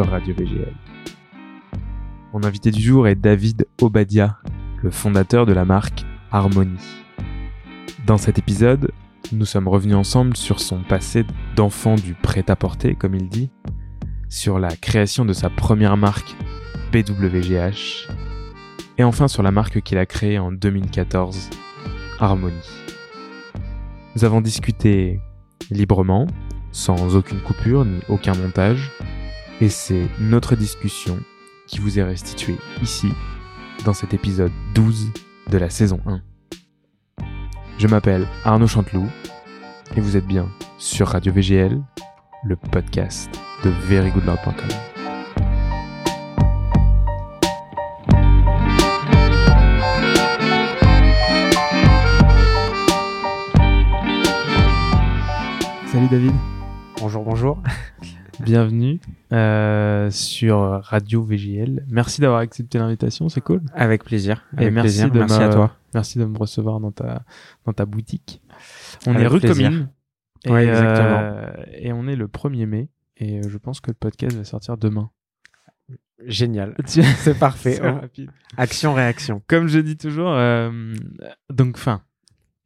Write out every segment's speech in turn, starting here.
Radio VGL. Mon invité du jour est David Obadia, le fondateur de la marque Harmony. Dans cet épisode, nous sommes revenus ensemble sur son passé d'enfant du prêt-à-porter, comme il dit, sur la création de sa première marque BWGH, et enfin sur la marque qu'il a créée en 2014, Harmony. Nous avons discuté librement, sans aucune coupure ni aucun montage, et c'est notre discussion qui vous est restituée ici, dans cet épisode 12 de la saison 1. Je m'appelle Arnaud Chanteloup, et vous êtes bien sur Radio VGL, le podcast de verygoodlord.com. Salut David. Bonjour, bonjour. Bienvenue euh, sur Radio VGL. Merci d'avoir accepté l'invitation, c'est cool. Avec plaisir. Et merci, plaisir. de merci me- à toi. Merci de me recevoir dans ta, dans ta boutique. On Avec est rue plaisir. Commune. Et, Ouais, euh, exactement. et on est le 1er mai. Et euh, je pense que le podcast va sortir demain. Génial. C'est parfait. Rapide. Action, réaction. Comme je dis toujours, euh, donc, fin.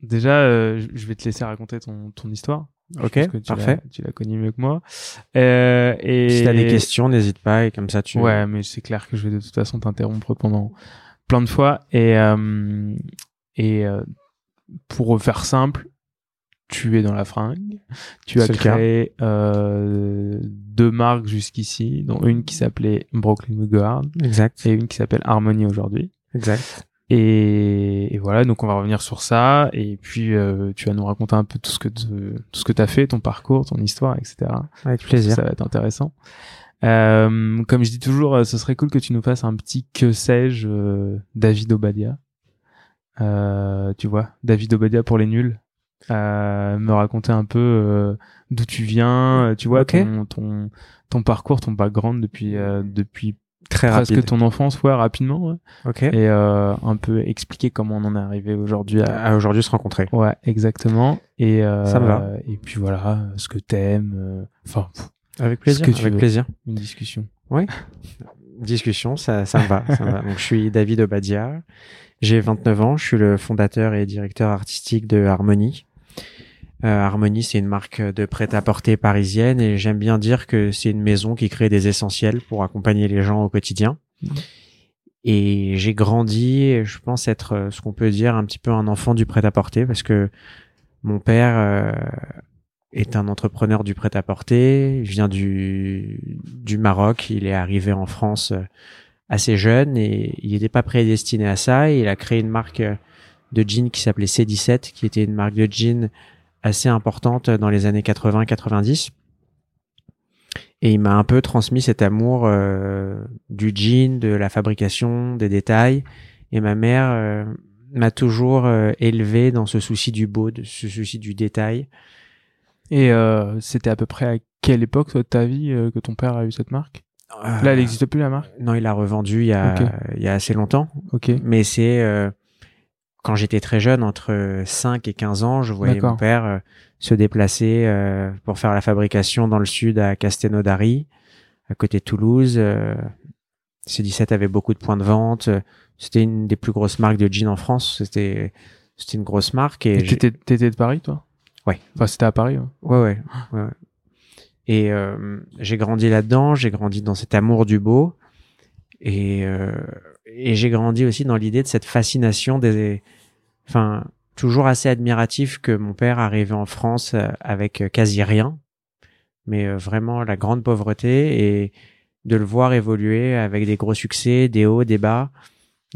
Déjà, je- je vais te laisser raconter ton, ton histoire. Je Ok, pense que tu parfait. Tu l'as connu mieux que moi. Euh, et... Si t'as des questions, n'hésite pas et comme ça tu. Ouais, mais c'est clair que je vais de toute façon t'interrompre pendant plein de fois. Et, euh, et euh, pour faire simple, tu es dans la fringue. Tu as créé euh, deux marques jusqu'ici, dont une qui s'appelait Brooklyn Woodward Exact. et une qui s'appelle Harmony aujourd'hui. Exact. Et, et voilà, donc on va revenir sur ça. Et puis euh, tu vas nous raconter un peu tout ce que te- tout ce que t'as fait, ton parcours, ton histoire, etc. Avec Ça plaisir. va être intéressant. Euh, comme je dis toujours, euh, ce serait cool que tu nous fasses un petit que sais-je euh, David Obadia. Euh, tu vois, David Obadia pour les nuls. Euh, me raconter un peu euh, d'où tu viens, tu vois, ton, ton, ton parcours, ton background depuis, euh, depuis Très presque rapide. ton enfance, ouais, rapidement. ouais. Ok. Et euh, un peu expliquer comment on en est arrivé aujourd'hui à, À aujourd'hui se rencontrer. Ouais, exactement. Et euh, Ça me va. Et puis voilà, ce que t'aimes. euh, Enfin, Avec plaisir. que tu Avec veux. plaisir. une discussion. Discussion, ça, ça me va. ça me va. Donc je suis David Obadia. J'ai 29 ans. Je suis le fondateur et directeur artistique de Harmony. Euh, Harmony, c'est une marque de prêt-à-porter parisienne et j'aime bien dire que c'est une maison qui crée des essentiels pour accompagner les gens au quotidien. Et j'ai grandi, je pense être euh, ce qu'on peut dire un petit peu un enfant du prêt-à-porter parce que mon père euh, est un entrepreneur du prêt-à-porter. Il vient du, du Maroc. Il est arrivé en France assez jeune et il n'était pas prédestiné à ça. Et il a créé une marque de jeans qui s'appelait C17, qui était une marque de jeans assez importante dans les années 80-90. Et il m'a un peu transmis cet amour euh, du jean, de la fabrication, des détails. Et ma mère euh, m'a toujours euh, élevé dans ce souci du beau, de ce souci du détail. Et c'était à peu près à quelle époque de ta vie que ton père a eu cette marque? Là, elle n'existe plus la marque? Non, il a revendu il y a, il y a assez longtemps. Ok. Mais c'est quand j'étais très jeune, entre 5 et 15 ans, je voyais mon père euh, se déplacer euh, pour faire la fabrication dans le sud à Castelnaudary, à côté de Toulouse. Euh, C17 avait beaucoup de points de vente. Euh, C'était une des plus grosses marques de jeans en France. C'était c'était une grosse marque et, Et t'étais, de Paris, toi? Ouais. Enfin, c'était à Paris. ouais. Ouais, ouais. ouais, ouais. Et j'ai grandi là-dedans, j'ai grandi dans cet amour du beau. Et, et j'ai grandi aussi dans l'idée de cette fascination des. Enfin, toujours assez admiratif que mon père arrivait en France euh, avec euh, quasi rien, mais euh, vraiment la grande pauvreté et de le voir évoluer avec des gros succès, des hauts, des bas,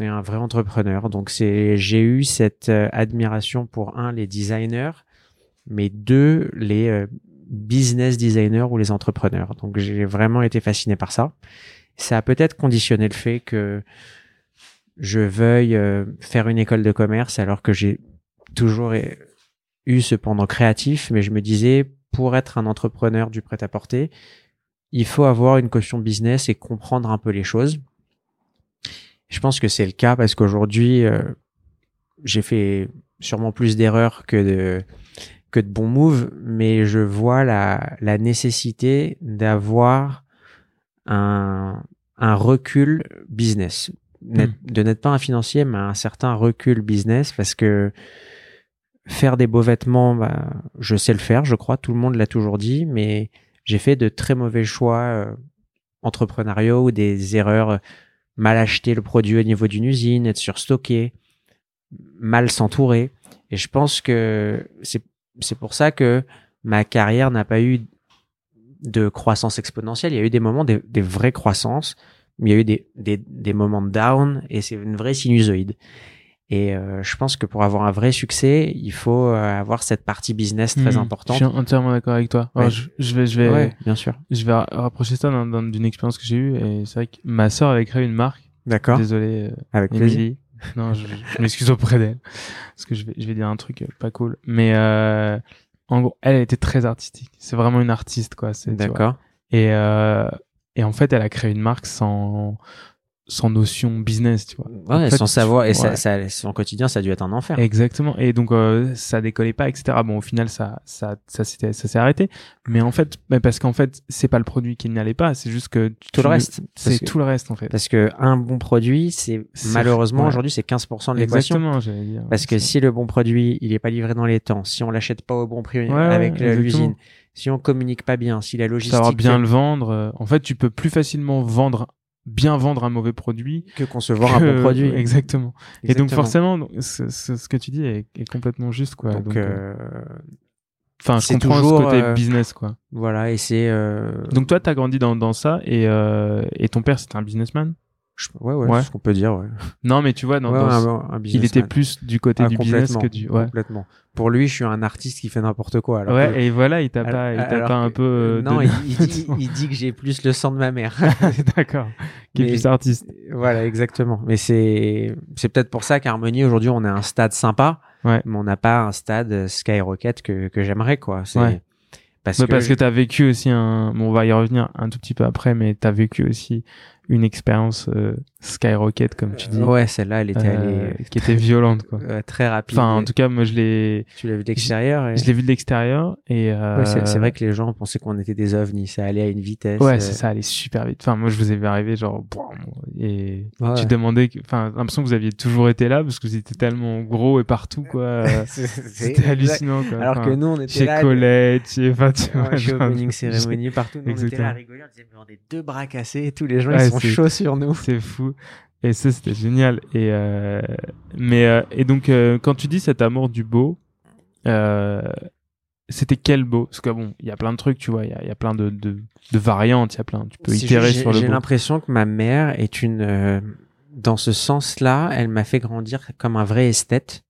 et un vrai entrepreneur. Donc c'est, j'ai eu cette admiration pour un les designers, mais deux les business designers ou les entrepreneurs. Donc j'ai vraiment été fasciné par ça. Ça a peut-être conditionné le fait que je veuille euh, faire une école de commerce alors que j'ai toujours eu ce pendant créatif, mais je me disais pour être un entrepreneur du prêt-à-porter, il faut avoir une caution business et comprendre un peu les choses. Je pense que c'est le cas parce qu'aujourd'hui, euh, j'ai fait sûrement plus d'erreurs que de que de bons moves, mais je vois la, la nécessité d'avoir un recul business. N'être- De n'être pas un financier, mais un certain recul business parce que faire des beaux vêtements, bah, je sais le faire, je crois, tout le monde l'a toujours dit, mais j'ai fait de très mauvais choix euh, entrepreneuriaux ou des erreurs, euh, mal acheter le produit au niveau d'une usine, être surstocké, mal s'entourer. Et je pense que c'est c'est pour ça que ma carrière n'a pas eu de croissance exponentielle. Il y a eu des moments, des, des vraies croissances, il y a eu des, des, des moments de down et c'est une vraie sinusoïde. Et euh, je pense que pour avoir un vrai succès, il faut euh, avoir cette partie business très Hmm, importante. Je suis entièrement d'accord avec toi. Alors, je, je vais, je vais, Ouais, bien sûr. je vais ra- rapprocher ça d'un- d'un- d'une expérience que j'ai eue. Et c'est vrai que ma sœur avait créé une marque. D'accord. Désolé, euh, Avec plaisir. Non, je, je m'excuse auprès d'elle. Parce que je vais, je vais dire un truc euh, pas cool. Mais euh, en gros, elle était très artistique. C'est vraiment une artiste, quoi. D'accord. Et, euh, et en fait, elle a créé une marque sans, sans notion business, tu vois. Ouais, En fait, sans savoir. Et ouais. ça, ça, son quotidien, ça a dû être un enfer. Exactement. Et donc euh, ça décollait pas, etc. Bon, au final, ça, ça, ça s'était, ça s'est arrêté. Mais en fait, mais parce qu'en fait, c'est pas le produit qui n'allait pas, c'est juste que Tout le reste. c'est que- tout le reste en fait. Parce que un bon produit, c'est malheureusement ouais. aujourd'hui, c'est 15% de l'équation. Exactement, j'allais dire. Parce que si le bon produit, il est pas livré dans les temps, si on l'achète pas au bon prix avec l'usine, si on communique pas bien, si la logistique savoir bien le vendre. euh, En fait, tu peux plus facilement vendre, bien vendre un mauvais produit que concevoir un bon produit. Exactement. Et donc forcément, ce, ce- ce que tu dis est, est complètement juste, quoi. Donc, Donc, euh, euh, enfin, c'est toujours, ce côté euh, business, quoi. voilà, et c'est. euh, Donc toi, t'as grandi dans, dans ça et, euh, et ton père, c'était un businessman? Je- ouais, ouais, Ouais. c'est ce qu'on peut dire. Ouais. Non, mais tu vois, dans, Ouais, dans ouais, ce- un- un il était plus du côté Ah, du business complètement, que du. Ouais. complètement. Pour lui, je suis un artiste qui fait n'importe quoi. Alors que- ouais, et voilà, il t'a pas, il t'a pas un que- peu. euh, non, de- il, il dit, il dit que j'ai plus le sang de ma mère. D'accord. Qui est Mais- plus artiste. voilà, exactement. Mais c'est c'est peut-être pour ça qu'Harmonie aujourd'hui, on est à un stade sympa, Ouais. mais on n'a pas un stade skyrocket que que j'aimerais quoi. C'est Ouais. parce Mais que parce que t'as vécu aussi un. Bon, on va y revenir un tout petit peu après, mais t'as vécu aussi une expérience euh, skyrocket, comme tu dis, ouais, celle-là, elle était euh, allée qui était violente, quoi. euh, très rapide. Enfin, en tout cas, moi, je l'ai, tu l'as vu d'extérieur. et- je l'ai vu de l'extérieur et. Euh... Ouais, c'est vrai que les gens pensaient qu'on était des ovnis. Ça allait à une vitesse. Ouais, euh, c'est ça, allait super vite. Enfin, moi, je vous ai vu arriver, genre, et Ouais. tu demandais, que- enfin, l'impression que vous aviez toujours été là parce que vous étiez tellement gros et partout, quoi. Euh, C'était hallucinant, quoi. Alors Enfin, que nous, on était chez là. Colette, chez, enfin, tu Ouais, vois, chez opening cérémonie partout, nous, on était là à rigoler, on disait mais on est deux bras cassés, et tous les gens ils sont chauds sur nous. C'est fou. Et ça, c'était génial. Et, euh, mais, euh, et donc, euh, quand tu dis cet amour du beau, c'était quel beau? Parce que bon, il y a plein de trucs, tu vois, il y a, il y a plein de, de, de variantes, il y a plein, tu peux Si itérer j'ai- sur le J'ai beau. l'impression que ma mère est une, dans ce sens-là, elle m'a fait grandir comme un vrai esthète.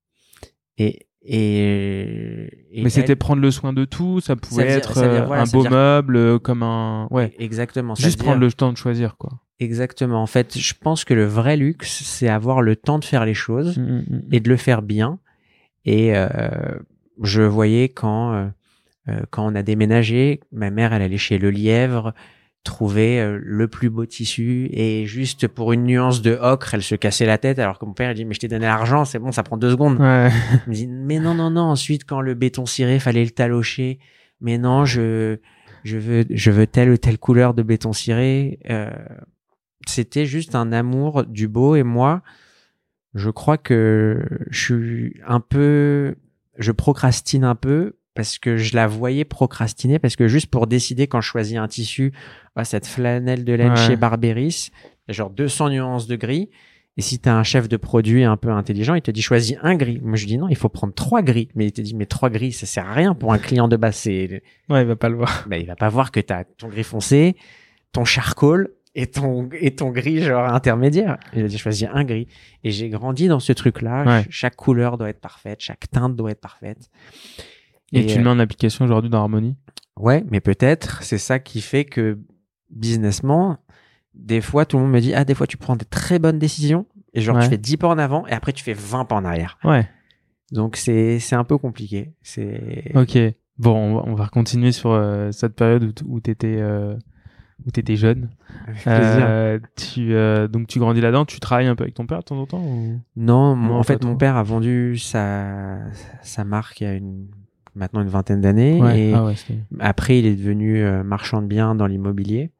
Et, et, et Mais c'était prendre le soin de tout, ça pouvait Ça veut dire- être dire, voilà, un beau dire- meuble, comme un... Ouais, exactement. juste prendre le temps de choisir, quoi. Exactement. En fait, je pense que le vrai luxe, c'est avoir le temps de faire les choses. Mm, mm, mm. et de le faire bien. Et euh, je voyais quand euh, euh, quand on a déménagé, ma mère elle allait chez Le Lièvre trouver euh, le plus beau tissu et juste pour une nuance de ocre, elle se cassait la tête alors que mon père il dit mais je t'ai donné l'argent, c'est bon, ça prend deux secondes. Ouais. Il me dit mais non non non, ensuite quand le béton ciré, fallait le talocher. Mais non, je je veux je veux telle ou telle couleur de béton ciré. Euh, c'était juste un amour du beau et moi je crois que je suis un peu je procrastine un peu parce que je la voyais procrastiner parce que juste pour décider quand je choisis un tissu ah, cette flanelle de laine Ouais. chez Barberis il y a genre 200 nuances de gris et si t'as un chef de produit un peu intelligent il te dit choisis un gris moi je dis non il faut prendre trois gris mais il te dit mais trois gris ça sert à rien pour un client de base ouais, il va pas le voir. bah, il va pas voir que t'as ton gris foncé, ton charcoal et ton et ton gris genre intermédiaire. Il a dit choisis un gris et j'ai grandi dans ce truc-là. Ouais. Chaque couleur doit être parfaite, chaque teinte doit être parfaite. Et, tu euh, le mets en application aujourd'hui dans Harmonie? Ouais, mais peut-être c'est ça qui fait que businessment, des fois tout le monde me dit ah des fois tu prends des très bonnes décisions et genre Ouais. tu fais 10 pas en avant et après tu fais 20 pas en arrière. Ouais. Donc c'est c'est un peu compliqué. C'est Ok. Bon, on va, on va continuer sur euh, cette période où, où t'étais euh, où jeune. avec. Euh, tu euh, donc tu grandis là-dedans. Tu travailles un peu avec ton père de temps en temps ou... Non, mon- Non, en fait, mon père a vendu sa, sa marque il y a une, maintenant une vingtaine d'années. Ouais. Et Ah ouais. après, il est devenu euh, marchand de biens dans l'immobilier.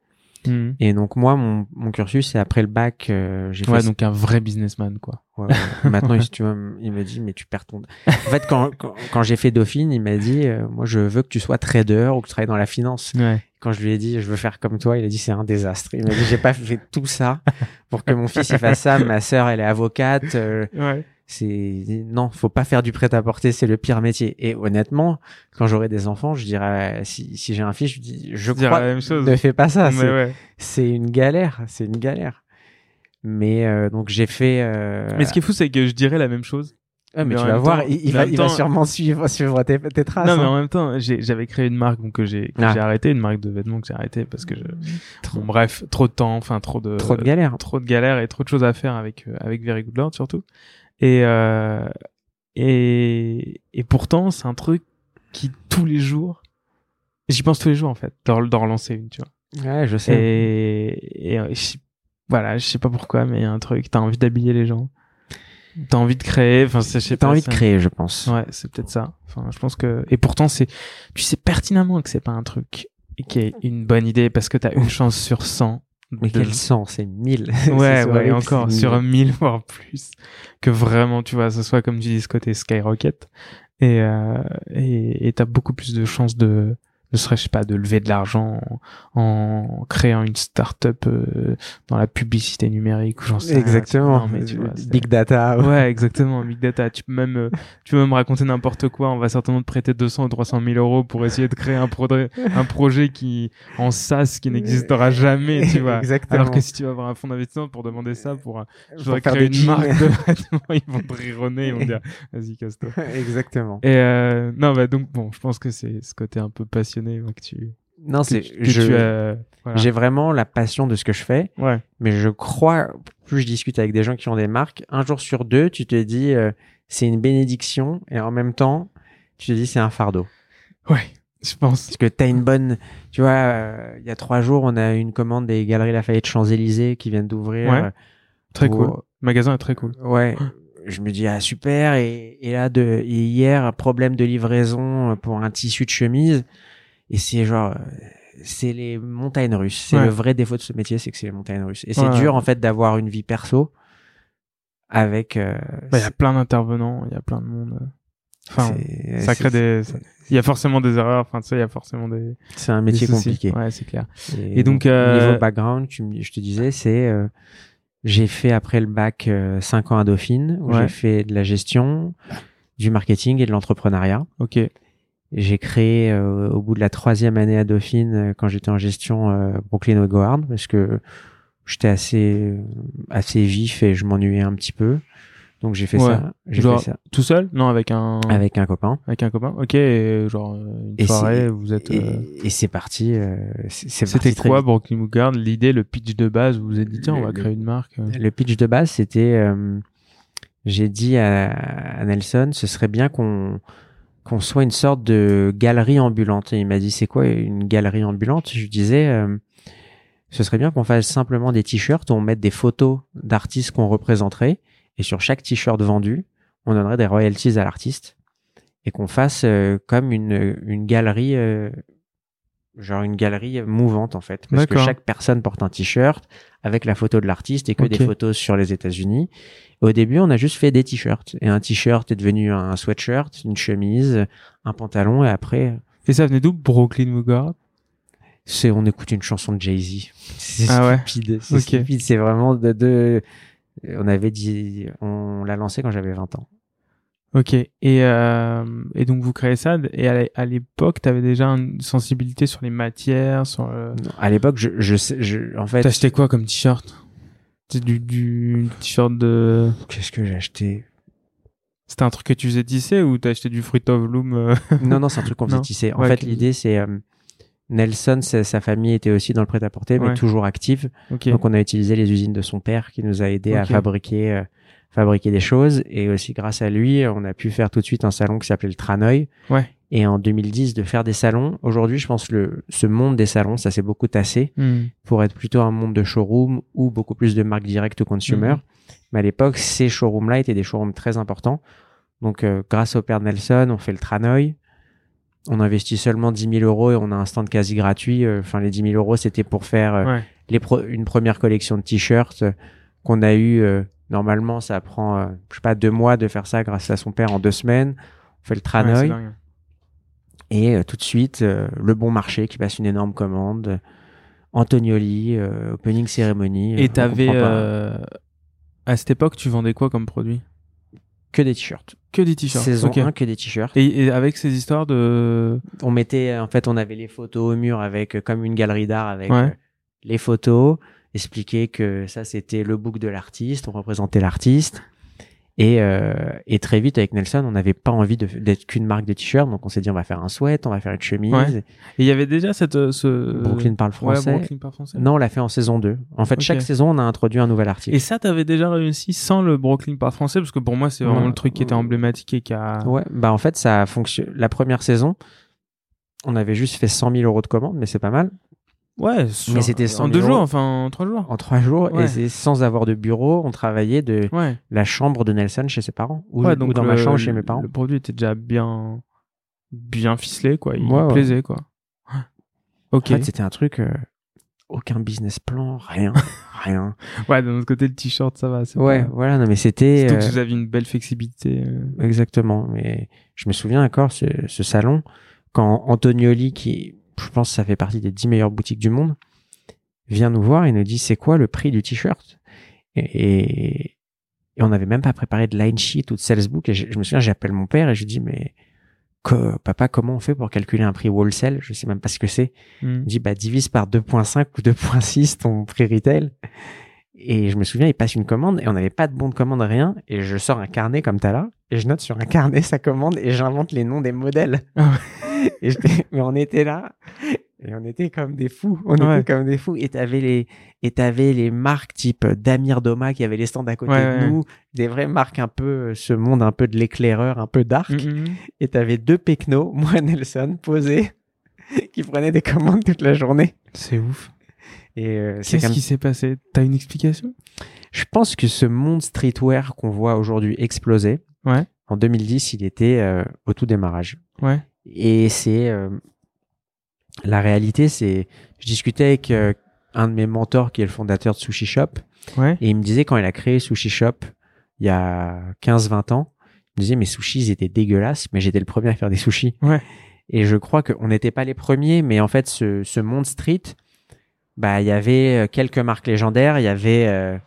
Mhm. Et donc moi, mon, mon cursus, c'est après le bac, euh, j'ai fait Ouais, donc un vrai businessman, quoi. Ouais, ouais. Maintenant, il, tu vois, il me dit, mais tu perds ton. En fait, quand, quand, quand j'ai fait Dauphine, il m'a dit, euh, moi, je veux que tu sois trader ou que tu travailles dans la finance. Quand je lui ai dit, je veux faire comme toi, il a dit, c'est un désastre. Il m'a dit, j'ai pas fait tout ça pour que mon fils il fasse ça. Ma sœur, elle est avocate. euh, Ouais. c'est non, faut pas faire du prêt à porter, c'est le pire métier. Et honnêtement, quand j'aurai des enfants, je dirais, si, si j'ai un fils, je dis, je crois, la même chose. ne fais pas ça. Mais c'est- ouais. C'est une galère, c'est une galère. Mais euh, donc j'ai fait. euh, Mais ce qui est fou, c'est que je dirais la même chose. Ah, mais Mais tu vas voir, temps- il, mais va, il va sûrement suivre, suivre tes, tes traces. non, mais hein. en même temps, j'avais créé une marque donc que j'ai Ah. j'ai arrêté, une marque de vêtements que j'ai arrêté parce que je... bon, bref, trop de temps, enfin trop de Trop de galères. trop de galères et trop de choses à faire avec euh, avec Very Good Lord surtout. Et euh, et et pourtant, c'est un truc qui tous les jours, j'y pense tous les jours en fait, d'en relancer une, tu vois. Ouais, je sais. Et, et euh, voilà, je sais pas pourquoi, mais il y a un truc, t'as envie d'habiller les gens, t'as envie de créer, enfin, c'est- je sais T'as envie de créer, je pense. Ouais, c'est peut-être ça. Enfin, je pense que et pourtant c'est tu sais pertinemment que c'est pas un truc qui est une bonne idée parce que t'as une chance sur 100. Mais de- quel sens, c'est 1000. Ouais, ouais, horrible, encore c'est sur 1000. 1000 voire plus que vraiment tu vois, ce soit comme tu dis ce côté skyrocket et euh, et et t'as beaucoup plus de chances de ne serait-ce pas de lever de l'argent en, en créant une start-up euh, dans la publicité numérique ou j'en sais rien. Exactement. Non, mais tu vois, Big data. Ouais, exactement, big data. Tu peux même, euh, tu peux même raconter n'importe quoi. On va certainement te prêter 200 ou 300 000 euros pour essayer de créer un, projet un projet qui, en SaaS, qui n'existera jamais, tu vois. Exactement. Alors que si tu vas avoir un fonds d'investissement pour demander ça, pour, euh, je voudrais créer une marque de vêtements, ils vont te rironner, ils vont dire, vas-y, casse-toi. Exactement. Et, euh, non, bah, donc, bon, je pense que c'est ce côté un peu passionné, ouais, que tu, Non, c'est, voilà. j'ai vraiment la passion de ce que je fais, Ouais. mais je crois, plus je discute avec des gens qui ont des marques, un jour sur deux, tu te dis, euh, c'est une bénédiction, et en même temps, tu te dis, c'est un fardeau. Ouais. Je pense. Parce que t'as une bonne, tu vois, euh, il y a trois jours, on a eu une commande des Galeries Lafayette Champs-Élysées qui viennent d'ouvrir. Ouais. euh, Très pour- cool. Le magasin est très cool. Ouais. Je me dis, ah, super. Et, et là, de, et hier, un problème de livraison pour un tissu de chemise. Et c'est genre, euh, c'est les montagnes russes. C'est Ouais. le vrai défaut de ce métier, c'est que c'est les montagnes russes. Et c'est Ouais. dur, en fait, d'avoir une vie perso avec, euh, Il y a plein d'intervenants, il y a plein de monde. euh. Enfin, ça crée des. Il y a forcément des erreurs. Enfin, tu sais, il y a forcément des. C'est un métier compliqué. Ouais, c'est clair. Et, Et donc, euh, niveau background, tu me- je te disais, c'est euh, j'ai fait après le bac 5 ans à Dauphine, où Ouais. j'ai fait de la gestion, du marketing et de l'entrepreneuriat. Ok. J'ai créé euh, au bout de la troisième année à Dauphine, euh, quand j'étais en gestion euh, Brooklyn Howard, parce que j'étais assez assez vif et je m'ennuyais un petit peu. Donc j'ai fait Ouais. ça. J'ai fait ça Tout seul? Non, avec un. avec un copain. Avec un copain? Ok. Et genre euh, une Et soirée, vous êtes. Et, euh, et c'est parti. euh, C'était quoi. Brooklyn Woodgard L'idée, le pitch de base, vous vous êtes dit tiens, on va Le- créer une marque. euh. Le pitch de base, c'était, euh, j'ai dit à, à Nelson, ce serait bien qu'on qu'on soit une sorte de galerie ambulante. Et il m'a dit, c'est quoi une galerie ambulante? Je lui disais, euh, ce serait bien qu'on fasse simplement des t-shirts où on mette des photos d'artistes qu'on représenterait, et sur chaque t-shirt vendu, on donnerait des royalties à l'artiste, et qu'on fasse euh, comme une, une galerie, euh, genre une galerie mouvante en fait, parce que chaque personne porte un t-shirt avec la photo de l'artiste et que des photos sur les États-Unis. Au début, on a juste fait des t-shirts, et un t-shirt est devenu un sweatshirt, une chemise, un pantalon, et après, Et ça venait d'où Brooklyn Woodgard c'est on écoute une chanson de Jay Z. C'est Ah ouais stupide, c'est Ok. stupide, c'est vraiment de, de- on avait dit, on l'a lancé quand j'avais 20 ans. Ok. Et, euh, et donc vous créez ça. Et à l'é- à l'époque, t'avais déjà une sensibilité sur les matières, sur. le- Non, À l'époque, je, je, sais- je, en fait, acheté quoi comme t-shirt? C'est du, du t-shirt de. qu'est-ce que j'ai acheté C'était un truc que tu faisais tisser ou t'as acheté du Fruit of Loom euh Non, non, c'est un truc qu'on faisait tisser. En Ouais, fait, l'idée, c'est euh, Nelson, sa, famille était aussi dans le prêt-à-porter, mais Ouais. toujours active. Ok. Donc, on a utilisé les usines de son père qui nous a aidé à fabriquer, euh, fabriquer des choses. Et aussi, grâce à lui, on a pu faire tout de suite un salon qui s'appelait le Tranoï. Ouais. Et en 2010, de faire des salons. Aujourd'hui, je pense le ce monde des salons, ça s'est beaucoup tassé Hmm. pour être plutôt un monde de showroom ou beaucoup plus de marques directes au consumer. Mhm. Mais à l'époque, ces showrooms-là étaient des showrooms très importants. Donc, euh, grâce au père Nelson, on fait le Tranoï. on investit seulement 10 000 euros et on a un stand quasi gratuit. Euh, Enfin, les 10 000 euros, c'était pour faire euh, Ouais. les pro- une première collection de t-shirts qu'on a eu. Normalement, ça prend, euh, je sais pas, deux mois de faire ça grâce à son père en deux semaines. On fait le Tranoï et euh, tout de suite, euh, le bon marché qui passe une énorme commande. Antonioli, euh, opening cérémonie. Et euh, t'avais. euh, À cette époque, tu vendais quoi comme produit? Que des t-shirts. Que des t-shirts. Saison ok. 1, que des t-shirts. Et, et avec ces histoires de. on mettait en fait on avait les photos au mur avec comme une galerie d'art avec Ouais. les photos expliquer que ça c'était le book de l'artiste on représentait l'artiste. Et, euh, et très vite avec Nelson on n'avait pas envie d'être qu'une marque de t-shirt donc on s'est dit on va faire un sweat on va faire une chemise. Ouais. Et il y avait déjà cette. euh, Ce... Brooklyn parle français. Ouais, Brooklyn par français. non on l'a fait en saison 2 en fait chaque saison on a introduit un nouvel article Et ça, t'avais déjà réussi sans le Brooklyn par français Parce que pour moi, c'est vraiment le truc qui était emblématique et qui a. ouais. Bah en fait ça a fonctionné. La première saison on avait juste fait 100 000 euros de commandes mais c'est pas mal Ouais, sur- Mais c'était 100 en 000 deux jours, enfin en trois jours. en trois jours Ouais. et c'est sans avoir de bureau on travaillait de Ouais. la chambre de Nelson chez ses parents ou, ouais, ou donc dans le, ma chambre chez mes parents. Le produit était déjà bien, bien ficelé, quoi. Il ouais. plaisait, quoi. Ok. En fait, c'était un truc, euh, aucun business plan, rien, rien. ouais, d'un autre côté, le t-shirt, ça va. Ouais, pas- voilà, non mais c'était Surtout que euh, vous aviez une belle flexibilité. euh. exactement. Mais je me souviens encore ce, ce salon quand Antonioli, qui je pense ça fait partie des 10 meilleures boutiques du monde, vient nous voir et nous dit c'est quoi le prix du t-shirt? Et, on n'avait même pas préparé de line sheet ou de sales book. Et je, je me souviens, j'appelle mon père et je lui dis mais que, papa, comment on fait pour calculer un prix wholesale? Je sais même pas ce que c'est. Hmm. Il me dit bah divise par 2.5 ou 2.6 ton prix retail. Et je me souviens, il passe une commande et on n'avait pas de bon de commande, rien. Et je sors un carnet comme t'as là et je note sur un carnet sa commande et j'invente les noms des modèles. Et mais on était là et on était comme des fous. On Ouais. était comme des fous. Et t'avais les et t'avais les marques type Damir Doma qui avait les stands à côté Ouais, de ouais. nous, des vraies marques un peu euh, ce monde un peu de l'éclaireur, un peu dark. Mhm. Et t'avais deux pecnos, moi Nelson, posés, qui prenaient des commandes toute la journée. C'est ouf. Et euh, c'est Qu'est-ce qui s'est passé? T'as une explication? Je pense que ce monde streetwear qu'on voit aujourd'hui exploser, Ouais. en 2010, il était euh, au tout démarrage. Ouais. Et c'est euh, la réalité, c'est je discutais avec euh, un de mes mentors qui est le fondateur de Sushi Shop Ouais. et il me disait quand il a créé Sushi Shop il y a 15-20 ans, il me disait mes sushis ils étaient dégueulasses, mais j'étais le premier à faire des sushis. Ouais. Et je crois qu'on n'était pas les premiers, mais en fait ce, ce monde street, bah il y avait euh, quelques marques légendaires, il y avait euh,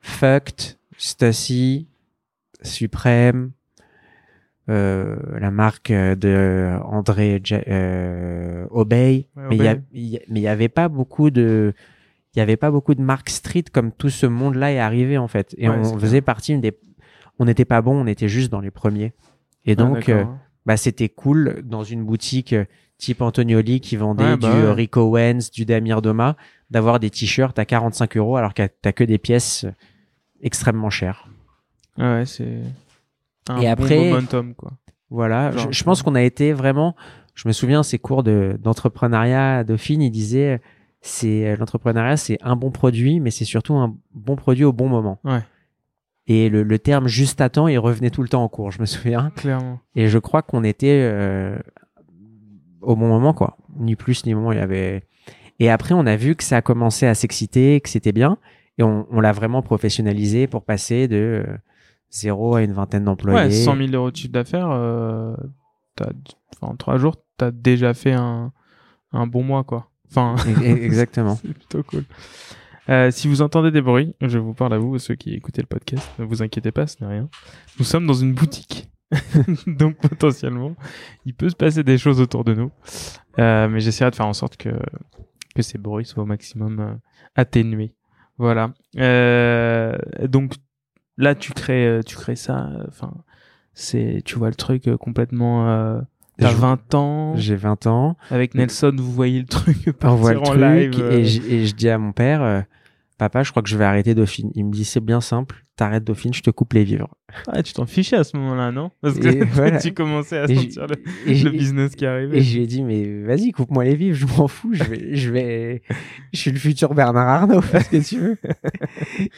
Fucked, Stussy, Supreme, euh, la marque euh, de André Ja- euh, Obey, Ouais, mais il y mais avait pas beaucoup de il y avait pas beaucoup de marques street comme tout ce monde-là est arrivé en fait. Et Ouais, on faisait partie des on n'était pas bon on était juste dans les premiers. Et Ah, donc euh, bah c'était cool dans une boutique type Antonioli qui vendait Ouais, du bah Rico Owens du Damir Doma d'avoir des t-shirts à 45 euros alors que t'as que des pièces extrêmement chères. Ah ouais, c'est. Un Et bon après- momentum, quoi. Voilà, Genre, je, je pense qu'on a été vraiment. Je me souviens ces cours de d'entrepreneuriat à Dauphine, il disait c'est euh, l'entrepreneuriat, c'est un bon produit, mais c'est surtout un bon produit au bon moment. Ouais. Et le, le terme juste à temps, il revenait tout le temps en cours, je me souviens. Clairement. Et je crois qu'on était euh, au bon moment, quoi. Ni plus ni moins. Il y avait. Et après, on a vu que ça a commencé à s'exciter, que c'était bien, et on, on l'a vraiment professionnalisé pour passer de euh, zéro à une vingtaine d'employés. Ouais, 100 000 euros de chiffre d'affaires, euh, en trois jours, t'as déjà fait un, un bon mois, quoi. Enfin, E- e- Exactement. c'est plutôt cool. Euh, si vous entendez des bruits, je vous parle à vous, ceux qui écoutez le podcast, ne vous inquiétez pas, ce n'est rien. Nous sommes dans une boutique. Donc potentiellement, il peut se passer des choses autour de nous. Euh, mais j'essaierai de faire en sorte que, que ces bruits soient au maximum euh, atténués. Voilà. Euh, donc là, tu crées, euh, tu crées ça. euh, Enfin, c'est, tu vois le truc euh, complètement. Euh, T'as Je- 20 ans. J'ai 20 ans. Avec Nelson, vous voyez le truc On voit le en truc live. et, je, et je dis à mon père, papa, je crois que je vais arrêter Dauphine. Il me dit, c'est bien simple, t'arrêtes Dauphine, je te coupe les vivres. Ah, tu t'en fichais à ce moment-là, non? Parce que voilà. tu commençais à Et sentir le, business qui arrivait. et je lui ai dit, mais vas-y, coupe-moi les vivres, je m'en fous, je vais, je vais, je suis le futur Bernard Arnault, fais ce que tu veux.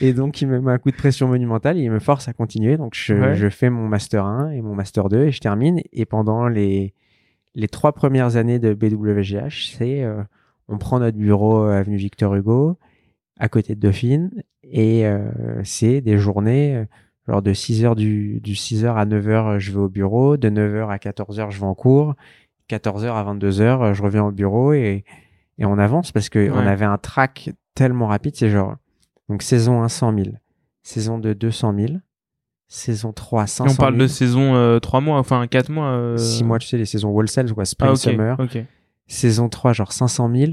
et donc, il me met un coup de pression monumentale, et il me force à continuer. Donc, je, Ouais. je fais mon master 1 et mon master 2 et je termine. Et pendant les, les trois premières années de BWGH, c'est euh, on prend notre bureau euh, avenue Victor Hugo, à côté de Dauphine, et euh, c'est des journées, euh, genre de 6h du, du 6h à 9h, je vais au bureau, de 9h à 14h, je vais en cours, 14h à 22h, je reviens au bureau et, et on avance parce que on Ouais. avait un track tellement rapide, c'est genre, donc saison 1, 100 000, saison 2, 200 000, saison 3, Et 500 on parle 000, de saison 3 mois, enfin 4 mois. euh, 6 mois, tu sais, les saisons wholesale, quoi, spring, Ah, ok. summer, saison 3, genre 500 000.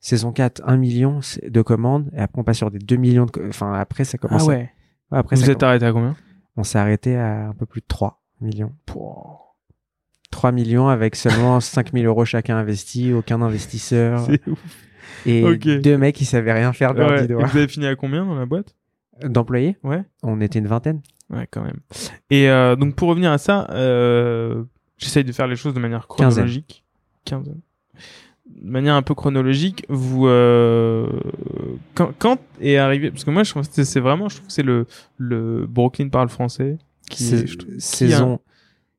Saison 4, 1 million de commandes. Et après, on passe sur des 2 millions de... Enfin, après, ça commence... Ah à- ouais. Ouais, après, Vous ça êtes arrêté à combien? On s'est arrêté à un peu plus de 3 millions. 3 millions avec seulement 5 000 euros chacun investi, aucun investisseur. C'est ouf. Et deux mecs qui savaient rien faire de leur Ouais. doigts. Vous avez fini à combien dans la boîte? D'employés? Ouais. On était une vingtaine. Ouais, quand même. Et euh, donc pour revenir à ça, euh, j'essaye de faire les choses de manière chronologique. Quinzaine. De manière un peu chronologique, vous euh, quand, quand est arrivé parce que moi je trouve que c'est- vraiment je trouve que c'est le le Brooklyn parle français qui est- je a- saison...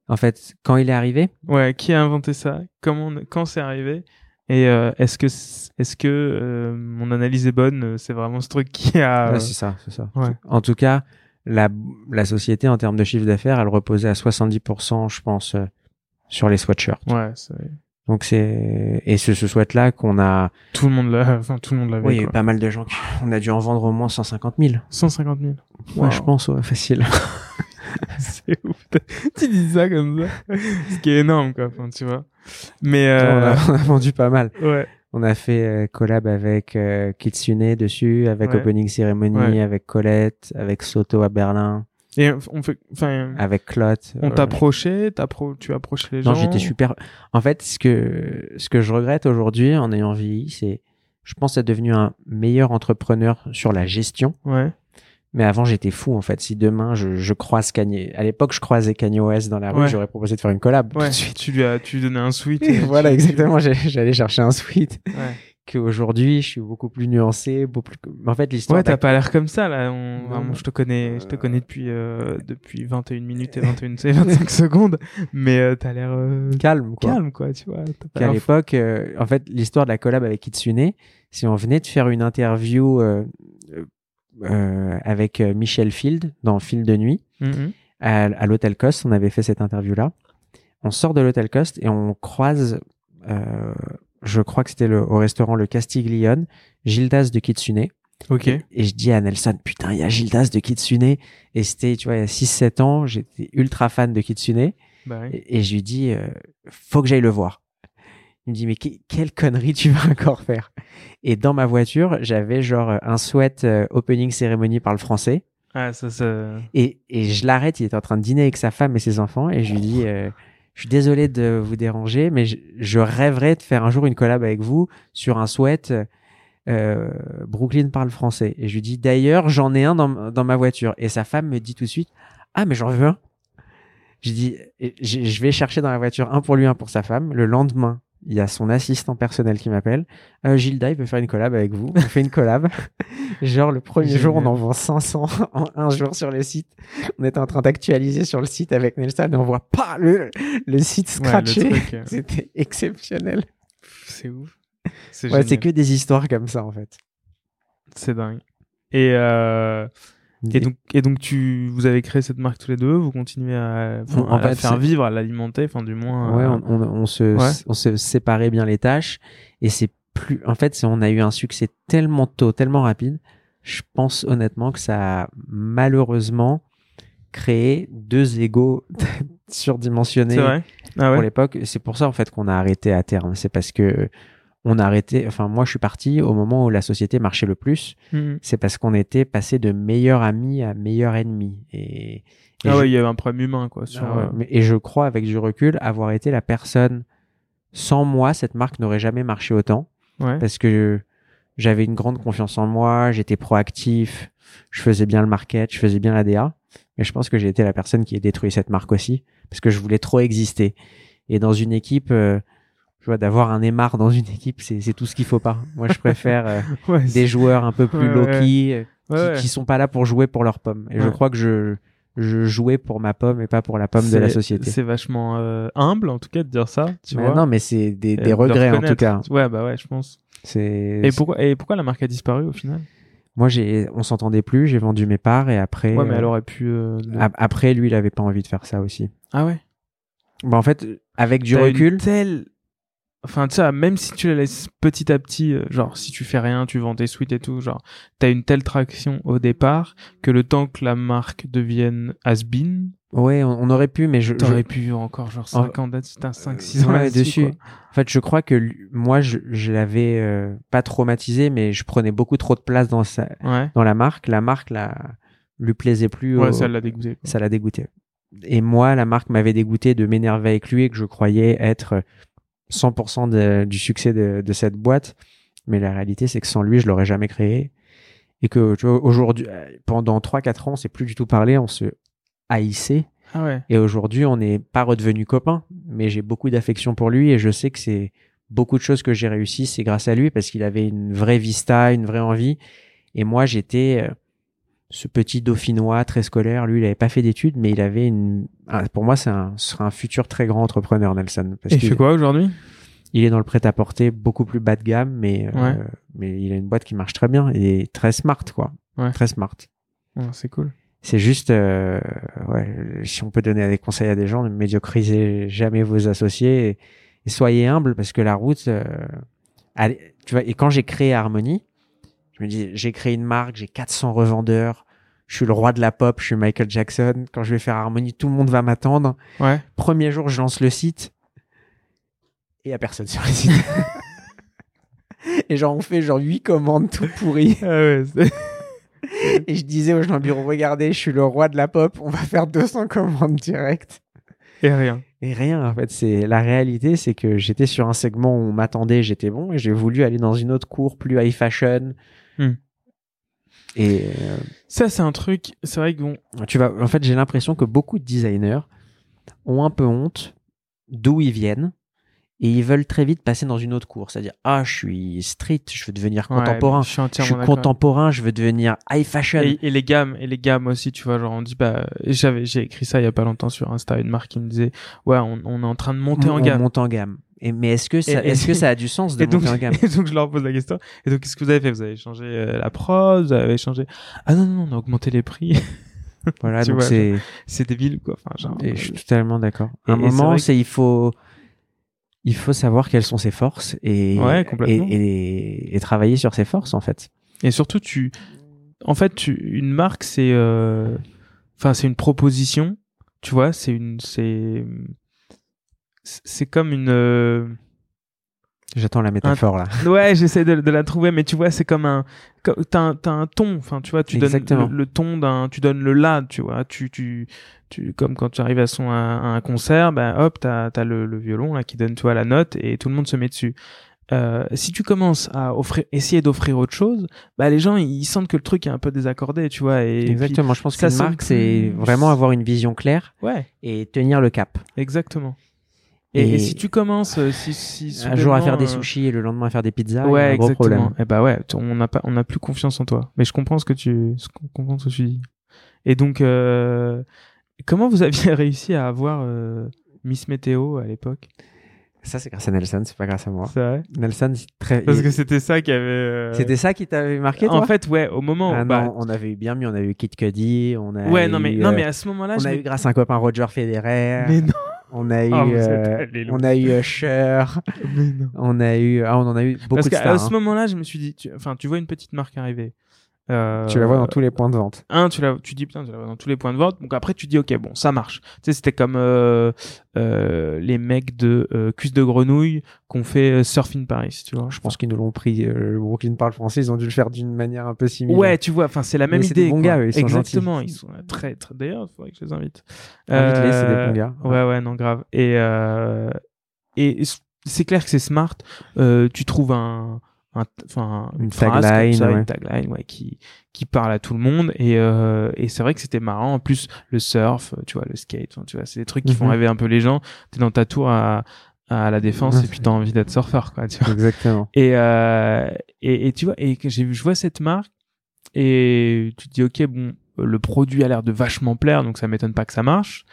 En fait, quand il est arrivé, ouais qui a inventé ça? Comment quand c'est arrivé? Et euh, est-ce que est-ce que euh, mon analyse est bonne? C'est vraiment ce truc qui a Ouais, c'est ça, c'est ça. ouais. En tout cas, la, la société, en termes de chiffre d'affaires, elle reposait à 70%, je pense, sur les sweatshirts. ouais c'est- Donc c'est et ce, ce sweat là qu'on a. tout le monde l'a enfin tout le monde l'avait Oui, il y a eu pas mal de gens. Qui... On a dû en vendre au moins 150 000. 150 000 Ouais, Wow. je pense, ouais, facile. c'est ouf. Tu dis ça comme ça. Ce qui est énorme, quoi. Enfin, tu vois. Mais, on, euh, a, on a vendu pas mal. ouais. On a fait euh, collab avec euh, Kitsune dessus, avec Ouais. Opening Ceremony, Ouais. avec Colette, avec Soto à Berlin, Et on fait, enfin, avec Clot. on t'approchait, t'appro- tu approchais les gens. Non, j'étais super. En fait, ce que, ce que je regrette aujourd'hui en ayant vieilli, c'est, je pense être devenu un meilleur entrepreneur sur la gestion. Ouais. Mais avant, j'étais fou, en fait. Si demain, je, je croise Kanye, à l'époque, je croisais Kanye West dans la rue, Ouais. j'aurais proposé de faire une collab. tout Ouais. de suite. Tu lui as, tu lui donnais un sweat. et voilà, tu- exactement. J'allais chercher un suite. Ouais. Qu'aujourd'hui, je suis beaucoup plus nuancé, beaucoup plus. En fait, l'histoire. Ouais, t'as pas l'air comme ça, là. On, Non, vraiment, non. je te connais, je te connais depuis, euh, depuis 21 minutes et 21 et 25 secondes. Mais, euh, t'as l'air, euh, calme, quoi. calme, quoi, tu vois. Qu'à l'époque, euh, en fait, l'histoire de la collab avec Kitsune, si on venait de faire une interview euh, euh, euh, avec euh, Michel Field dans Fil de nuit. Mhm. à, à l'hôtel Cost, on avait fait cette interview-là. On sort de l'hôtel Cost et on croise, euh, je crois que c'était le- au restaurant Le Castiglione, Gildas de Kitsune. Ok. Et je dis à Nelson, putain, il y a Gildas de Kitsune. Et c'était, tu vois, il y a 6-7 ans, j'étais ultra fan de Kitsune. Bah oui. Et, et je lui dis, euh, faut que j'aille le voir. Il me dit, mais que- quelle connerie tu vas encore faire? Et dans ma voiture, j'avais genre un sweat euh, opening cérémonie par le français. Ah, ça, ça. Et, et je l'arrête, il était en train de dîner avec sa femme et ses enfants. Et je lui dis, euh, je suis désolé de vous déranger, mais je, je rêverais de faire un jour une collab avec vous sur un sweat euh, Brooklyn parle français. Et je lui dis, d'ailleurs, j'en ai un dans, ma voiture. Et sa femme me dit tout de suite, ah, mais j'en veux un. Et j'ai- je vais chercher dans la voiture un pour lui, un pour sa femme. Le lendemain, il y a son assistant personnel qui m'appelle. Euh, Gilda, il veut faire une collab avec vous. On fait une collab. Genre, le premier jour, on en vend 500 en un jour sur le site. On était en train d'actualiser sur le site avec Nelson et on voit pas le, le site scratché. euh, C'était exceptionnel. C'est ouf. C'est Ouais, que des histoires comme ça, en fait. C'est dingue. Et, euh, et donc, et donc tu, vous avez créé cette marque tous les deux, vous continuez à, enfin, En à la faire vivre, à l'alimenter, enfin du moins. Ouais, euh, on, on, on se, Ouais. on se séparait bien les tâches et c'est plus, en fait, on a eu un succès tellement tôt, tellement rapide. Je pense honnêtement que ça a malheureusement créé deux égos surdimensionnés. Ah pour ouais. l'époque. C'est pour ça en fait qu'on a arrêté à terme. C'est parce que on a arrêté. Enfin, moi, je suis parti au moment où la société marchait le plus. Mhm. C'est parce qu'on était passé de meilleur ami à meilleur ennemi. Et, et Ah je- ouais, il y avait un problème humain quoi. Sur, ah ouais, euh, et je crois, avec du recul, avoir été la personne. Sans moi, cette marque n'aurait jamais marché autant ouais. parce que j'avais une grande confiance en moi, j'étais proactif, je faisais bien le market, je faisais bien la DA. Mais je pense que j'ai été la personne qui a détruit cette marque aussi parce que je voulais trop exister. Et dans une équipe, euh, je vois, d'avoir un aimard dans une équipe, c'est c'est tout ce qu'il faut pas. Moi, je préfère euh, Ouais, des joueurs un peu plus Ouais, low ouais. key, euh, qui, qui sont pas là pour jouer pour leurs pommes. Et je crois que je je jouais pour ma pomme et pas pour la pomme de la société. C'est vachement euh, humble, en tout cas, de dire ça, tu vois. non, mais c'est des, des de regrets en tout cas. Ouais, bah ouais, je pense. C'est Et pourquoi, et pourquoi la marque a disparu au final? Moi j'ai on s'entendait plus, j'ai vendu mes parts et après Ouais, mais euh, elle aurait pu. euh, après lui il avait pas envie de faire ça aussi. Ah ouais? Bah en fait avec du T'as une recul, telle. Enfin, tu sais, même si tu la laisses petit à petit, euh, genre, si tu fais rien, tu vends tes suites et tout, genre, t'as une telle traction au départ que le temps que la marque devienne has-been, ouais, on, on aurait pu mais je, t'aurais je- pu encore, genre, En- 5 ans, d'être- t'as 5, 6 ans Ouais, dessus. quoi. En fait, je crois que moi je, je l'avais euh, pas traumatisé mais je prenais beaucoup trop de place dans sa Ouais. dans la marque, la marque là lui plaisait plus Ouais, au- ça l'a dégoûté. quoi. ça l'a dégoûté. Et moi, la marque m'avait dégoûté de m'énerver avec lui et que je croyais être 100% de- du succès de, de cette boîte. Mais la réalité, c'est que sans lui, je l'aurais jamais créé. Et que, tu vois, aujourd'hui, euh, pendant 3-4 ans, on s'est plus du tout parlé, on se haïssait. Ah ouais. Et aujourd'hui, on n'est pas redevenus copains. Mais j'ai beaucoup d'affection pour lui et je sais que c'est beaucoup de choses que j'ai réussi, c'est grâce à lui parce qu'il avait une vraie vista, une vraie envie. Et moi, j'étais euh, ce petit dauphinois très scolaire. Lui, il avait pas fait d'études, mais il avait une. ah, pour moi, c'est un, ce sera un futur très grand entrepreneur, Nelson. Parce Et il fait quoi aujourd'hui? Il est dans le prêt-à-porter, beaucoup plus bas de gamme, mais euh, mais il a une boîte qui marche très bien et très smart, quoi. Ouais. Très smart. Ouais, C'est cool. C'est juste, euh, ouais, si on peut donner des conseils à des gens, ne médiocrisez jamais vos associés et, et soyez humble parce que la route, euh, allez, tu vois. Et quand j'ai créé Harmony, je me dis, j'ai créé une marque, j'ai 400 revendeurs, je suis le roi de la pop, je suis Michael Jackson. Quand je vais faire Harmony, tout le monde va m'attendre. Ouais. Premier jour, je lance le site et il a personne sur le site. et genre, on fait genre 8 commandes tout pourries. Ah ouais, Et je disais aux gens du bureau, regardez, je suis le roi de la pop, on va faire 200 commandes directes. Et rien. Et rien, en fait, c'est la réalité, c'est que j'étais sur un segment où on m'attendait, j'étais bon, et j'ai voulu aller dans une autre cour plus high fashion. Hmm. Et euh, Ça, c'est un truc, c'est vrai que bon, tu vas, en fait, j'ai l'impression que beaucoup de designers ont un peu honte d'où ils viennent. Et ils veulent très vite passer dans une autre cour. C'est-à-dire, ah, je suis street, je veux devenir ouais, contemporain. je suis je contemporain, je veux devenir high fashion. Et, et les gammes, et les gammes aussi, tu vois, genre on dit bah, j'avais, j'ai écrit ça il y a pas longtemps sur Insta, une marque qui me disait, ouais, on, on est en train de monter en on gamme. monte en gamme. Et, mais est-ce que ça, est-ce que ça a du sens de Et donc, monter en gamme? et donc je leur pose la question. Et donc qu'est-ce que vous avez fait? Vous avez changé euh, la prod, vous avez changé? Ah non non, on a augmenté les prix. Voilà, donc c'est. c'est débile quoi. Enfin genre. Et je suis totalement d'accord. À un c'est moment, vrai que- c'est il faut il faut savoir quelles sont ses forces et Ouais, et, et, et travailler sur ses forces en fait. Et surtout, tu, en fait, tu, une marque, c'est, euh, enfin, c'est une proposition. Tu vois, c'est une, c'est, c'est comme une. euh, J'attends la métaphore là. Ouais, j'essaie de, de la trouver, mais tu vois, c'est comme un, t'as un, un ton. Enfin, tu vois, tu Exactement. donnes le, le ton d'un, tu donnes le la, tu vois, tu, tu, tu, comme quand tu arrives à son, à, un concert, ben hop, t'as, t'as le, le violon là qui donne, tu vois, la note et tout le monde se met dessus. Euh, si tu commences à offrir, essayer d'offrir autre chose, bah les gens ils sentent que le truc est un peu désaccordé, tu vois. Et puis- Exactement. Je pense ça qu'une sonne marque, c'est vraiment avoir une vision claire ouais, et tenir le cap. exactement. Et, Et- et si tu commences, euh, si, si Un jour à faire des euh, sushis et le lendemain à faire des pizzas, il y a ouais, un gros exactement. problème. Et bah ouais, on n'a pas, on n'a plus confiance en toi. Mais je comprends ce que tu, ce qu'on comprend ce que tu dis. Et donc, euh, comment vous aviez réussi à avoir euh, Miss Météo à l'époque? Ça, c'est grâce à Nelson, c'est pas grâce à moi. C'est vrai? Nelson, c'est très. Parce que c'était ça qui avait. euh, C'était ça qui t'avait marqué, toi? En fait, ouais, au moment. Ah où, bah, non, on avait eu bien mieux. On a eu Kid Cudi, on a ouais, non mais, eu, non euh, mais à ce moment-là, on je a me- eu grâce à un copain Roger Federer. Mais non, On a eu, euh, loin. on a eu Usher. non. On a eu, ah, on en a eu beaucoup Parce de qu'à ce hein. moment-là, je me suis dit, tu- enfin, tu vois une petite marque arriver. Euh, Tu la vois dans tous les points de vente. un, tu, la, tu dis putain, tu la vois dans tous les points de vente. Donc après, tu dis ok, bon, ça marche. Tu sais, c'était comme euh, euh, les mecs de Cuisse de Grenouille qu'on fait Surf in Paris, tu vois. Je pense qu'ils nous l'ont pris. le Brooklyn parle français, ils ont dû le faire d'une manière un peu similaire. Ouais, tu vois, enfin, c'est la même Mais c'est des idée. bons gars, eux, ils sont Exactement, gentils. ils sont très, très. D'ailleurs, il faudrait que je les invite. Invite-les, c'est des bons gars. Ouais, ouais, non, grave. Et, et c'est clair que c'est smart. Tu trouves un, un- Une phrase tagline, comme ça, ouais. une tagline, ouais, qui, qui parle à tout le monde. Et, euh, et c'est vrai que c'était marrant. En plus, le surf, tu vois, le skate, tu vois, c'est des trucs qui font Mhm. rêver un peu les gens. T'es dans ta tour à, à la défense Ouais. et puis t'as envie d'être surfeur, quoi, tu vois. Exactement. Et, euh, et, et tu vois, et j'ai vu, je vois cette marque et tu te dis, ok, bon, le produit a l'air de vachement plaire, donc ça m'étonne pas que ça marche.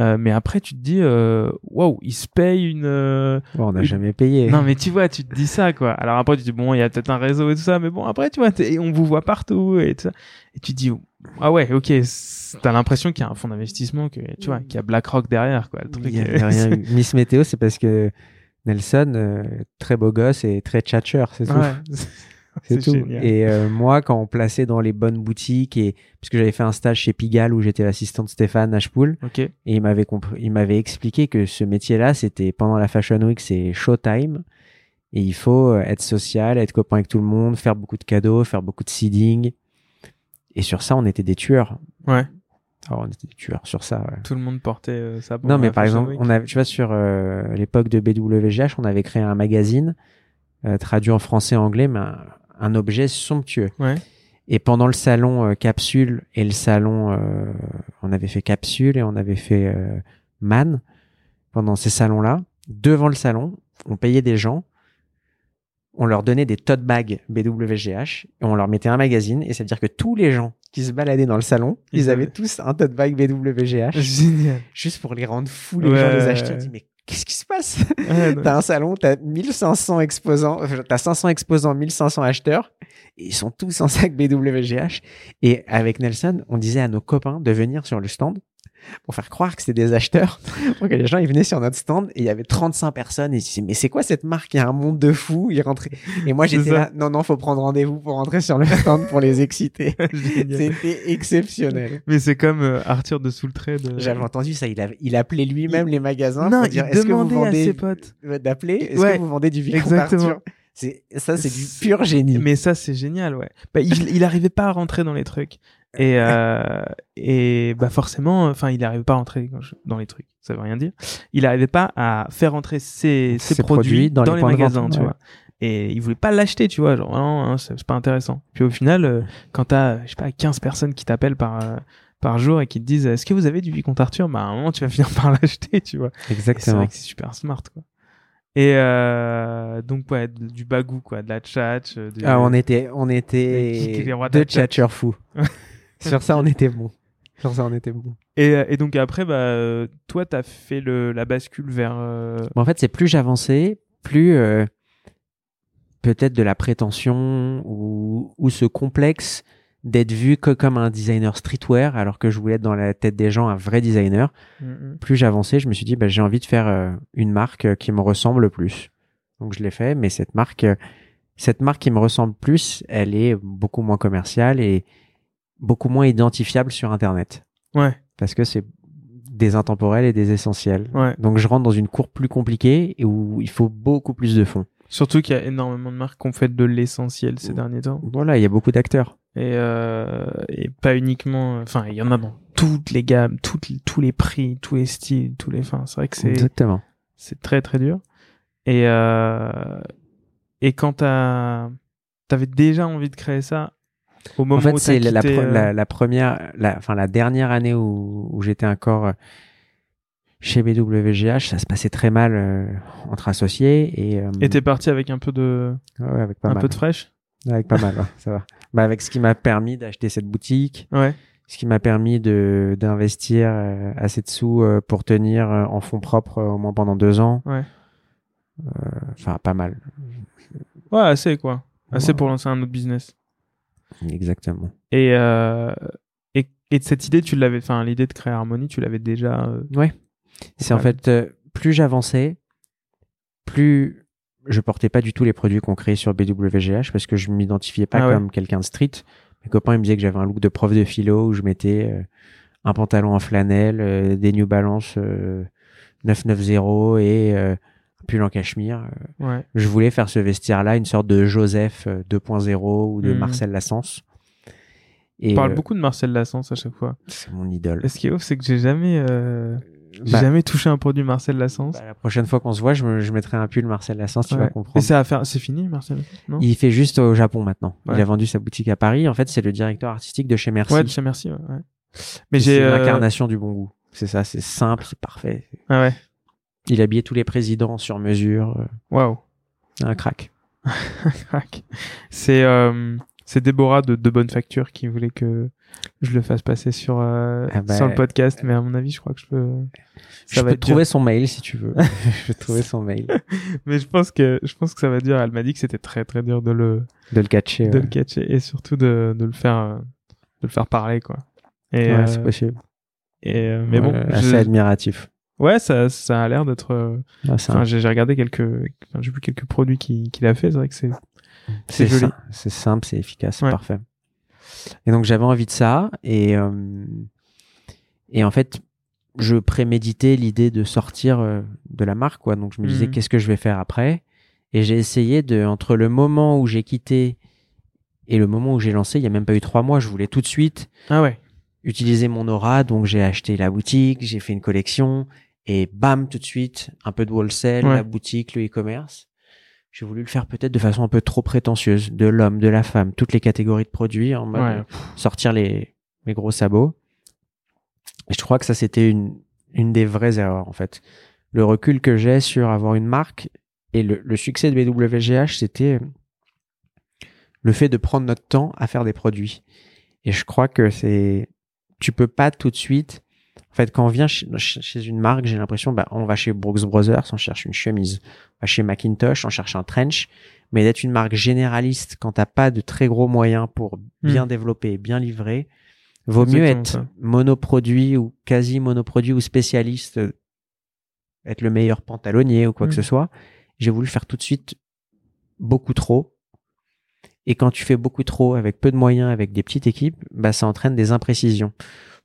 Euh, mais après, tu te dis, euh, waouh, il se paye une. euh, Bon, on n'a Une- jamais payé. Non, mais tu vois, tu te dis ça, quoi. Alors après, tu te dis, bon, il y a peut-être un réseau et tout ça, mais bon, après, tu vois, on vous voit partout et tout ça. Et tu te dis, ah ouais, ok, t'as l'impression qu'il y a un fonds d'investissement, que, tu vois, qu'il y a BlackRock derrière, quoi. Le truc, Il y a rien eu. Miss Météo, c'est parce que Nelson, euh, très beau gosse et très tchatcheur, c'est tout. Ouais. C'est tout. génial. Et euh, moi, quand on plaçait dans les bonnes boutiques, et parce que j'avais fait un stage chez Pigalle où j'étais l'assistant de Stéphane Ashpool, Ok. et il m'avait compris, il m'avait expliqué que ce métier-là, c'était pendant la Fashion Week, c'est showtime, et il faut euh, être social, être copain avec tout le monde, faire beaucoup de cadeaux, faire beaucoup de seeding. Et sur ça, on était des tueurs. Ouais. Alors, on était des tueurs sur ça. ouais. Tout le monde portait euh, ça. Non, mais par exemple, Week. on avait, tu vois, sur euh, l'époque de BWGH, on avait créé un magazine euh, traduit en français et anglais, mais un, un objet somptueux. Ouais. Et pendant le salon euh, Capsule et le salon, euh, on avait fait Capsule et on avait fait euh, Man. Pendant ces salons-là, devant le salon, on payait des gens, on leur donnait des tote bags BWGH et on leur mettait un magazine. Et c'est-à-dire que tous les gens qui se baladaient dans le salon, Ils ils, avaient tous un tote bag BWGH Génial. juste pour les rendre fous, les Ouais, gens les achetaient. ouais. Mais qu'est-ce qui se passe? Ouais. T'as un salon, t'as 1500 exposants, enfin, t'as 500 exposants, 1500 acheteurs, et ils sont tous en sac BWGH. Et avec Nelson, on disait à nos copains de venir sur le stand pour faire croire que c'était des acheteurs, pour que les gens ils venaient sur notre stand et il y avait 35 personnes et ils se disaient mais c'est quoi cette marque? Il y a un monde de fous. Ils rentraient et moi j'étais là non non faut prendre rendez-vous pour rentrer sur le stand pour les exciter. C'était exceptionnel. Mais c'est comme euh, Arthur de Soultrade. euh, J'avais entendu ça. Il, avait, il appelait lui-même les magasins Non, pour dire il est-ce que vous demandait à ses potes. euh, d'appeler Est-ce Ouais, que vous vendez du Vicomte exactement. Arthur? C'est ça, c'est du pur génie. Mais ça, c'est génial, ouais. Bah, il, il arrivait pas à rentrer dans les trucs. Et, euh, et bah forcément, enfin, il arrivait pas à rentrer dans- les trucs. Ça veut rien dire. Il arrivait pas à faire rentrer ses, ses Ses produits, produits dans dans, les magasins, vente, tu ouais. vois. Et il voulait pas l'acheter, tu vois. Genre, non, c'est pas intéressant. Puis au final, euh, quand t'as, je sais pas, 15 personnes qui t'appellent par, euh, par jour et qui te disent, est-ce que vous avez du Vicomte Arthur? Bah, à un moment, tu vas finir par l'acheter, tu vois. Et c'est Exactement. vrai que c'est super smart, quoi. Et euh, donc, ouais, du bagou, quoi, de la chat. euh, du- Ah, on était, on était de deux tchatcheurs fous. Sur ça, on était bon. Sur ça, on était bon. Et, euh, et donc après, bah, toi, t'as fait le, la bascule vers. euh, en fait, c'est plus j'avançais, plus euh, peut-être de la prétention ou, ou ce complexe d'être vu que comme un designer streetwear, alors que je voulais être dans la tête des gens un vrai designer. mm, mm. plus j'avançais, je me suis dit, bah, j'ai envie de faire euh, une marque euh, qui me ressemble plus. Donc je l'ai fait, mais cette marque, euh, cette marque qui me ressemble plus, elle est beaucoup moins commerciale et beaucoup moins identifiable sur Internet. Ouais, Parce que c'est des intemporels et des essentiels. ouais. Donc je rentre dans une courbe plus compliquée et où il faut beaucoup plus de fonds. Surtout qu'il y a énormément de marques qui ont fait de l'essentiel ces derniers temps. Voilà, il y a beaucoup d'acteurs. Et, euh, et pas uniquement. Enfin, il y en a dans toutes les gammes, toutes, tous les prix, tous les styles, tous les. Enfin, c'est vrai que c'est. Exactement. c'est très très dur. Et, euh, et quand t'avais déjà envie de créer ça, au moment En fait, où c'est la, euh, la, la première, la, enfin la dernière année où, où j'étais encore chez BWGH, ça se passait très mal euh, entre associés et, euh, Et t'es parti avec un peu de, ouais, avec pas un mal, peu de fraîche? avec pas mal, ouais, ça va. Bah, avec ce qui m'a permis d'acheter cette boutique, Ouais. ce qui m'a permis de d'investir euh, assez de sous euh, pour tenir en fonds propres au moins pendant deux ans. Ouais. Enfin, pas mal. Ouais, assez quoi. Assez Ouais. pour lancer un autre business. Exactement. Et, et, et cette idée, tu l'avais, enfin, l'idée de créer Harmony, tu l'avais déjà. Ouais. C'est en fait, euh, plus j'avançais, plus je portais pas du tout les produits qu'on créait sur BWGH parce que je m'identifiais pas Ah ouais. comme quelqu'un de street. Mes copains ils me disaient que j'avais un look de prof de philo où je mettais euh, un pantalon en flanelle, euh, des New Balance euh, 990 et euh, un pull en cachemire. Euh, Ouais. Je voulais faire ce vestiaire-là, une sorte de Joseph euh, 2.0 ou de Mhm. Marcel Lassens. On Et parle euh, beaucoup de Marcel Lassens à chaque fois. c'est mon idole. Et ce qui est ouf, c'est que j'ai jamais, euh, j'ai Bah, jamais touché un produit Marcel Lassens. bah, la prochaine fois qu'on se voit, je, me- je mettrai un pull Marcel Lassens, tu vas Et comprendre. c'est faire, c'est fini, Marcel non? Il fait juste au Japon maintenant. Ouais. Il a vendu sa boutique à Paris. En fait, c'est le directeur artistique de chez Merci. Ouais, de chez Merci. Ouais. ouais. Mais C'est j'ai. euh, l'incarnation du bon goût. C'est ça, c'est simple, c'est parfait. Ah ouais. Il habillait tous les présidents sur mesure. Waouh. un crack. Crac. C'est. euh, C'est Déborah de De Bonne Facture qui voulait que je le fasse passer sur, euh, Ah bah, sur le podcast, mais à mon avis, je crois que je peux. Je va peux trouver son mail si tu veux. je peux trouver son mail. Mais je pense que je pense que ça va dur. Elle m'a dit que c'était très très dur de le De le catcher. de ouais. le catcher et surtout de, de le faire euh, de le faire parler quoi. Et, Ouais, euh, c'est possible. et euh, mais bon, je- assez admiratif. ouais, ça ça a l'air d'être. euh, Enfin, j'ai regardé quelques, enfin, j'ai vu quelques produits qu'il qu'il a fait. C'est vrai que c'est c'est joli. simple, c'est efficace, c'est Ouais. parfait. Et donc j'avais envie de ça et euh, et en fait je préméditais l'idée de sortir euh, de la marque quoi. Donc je me disais Mhm. qu'est-ce que je vais faire après? Et j'ai essayé de entre le moment où j'ai quitté et le moment où j'ai lancé, il y a même pas eu trois mois, je voulais tout de suite ah ouais. utiliser mon aura, donc j'ai acheté la boutique, j'ai fait une collection et bam tout de suite un peu de wholesale, Ouais. la boutique, le e-commerce. J'ai voulu le faire peut-être de façon un peu trop prétentieuse, de l'homme, de la femme, toutes les catégories de produits en mode Ouais. euh, sortir les mes gros sabots. Et je crois que ça c'était une une des vraies erreurs en fait. Le recul que j'ai sur avoir une marque et le, le succès de BWGH, c'était le fait de prendre notre temps à faire des produits. Et je crois que c'est, tu peux pas tout de suite. En fait, quand on vient chez, une marque, j'ai l'impression, bah, on va chez Brooks Brothers, on cherche une chemise. On va chez Macintosh, on cherche un trench. Mais d'être une marque généraliste quand t'as pas de très gros moyens pour bien Hmm. développer, bien livrer, vaut mieux être ça. monoproduit ou quasi monoproduit ou spécialiste, être le meilleur pantalonnier ou quoi que Hmm. ce soit. J'ai voulu faire tout de suite beaucoup trop. Et quand tu fais beaucoup trop avec peu de moyens, avec des petites équipes, bah, ça entraîne des imprécisions.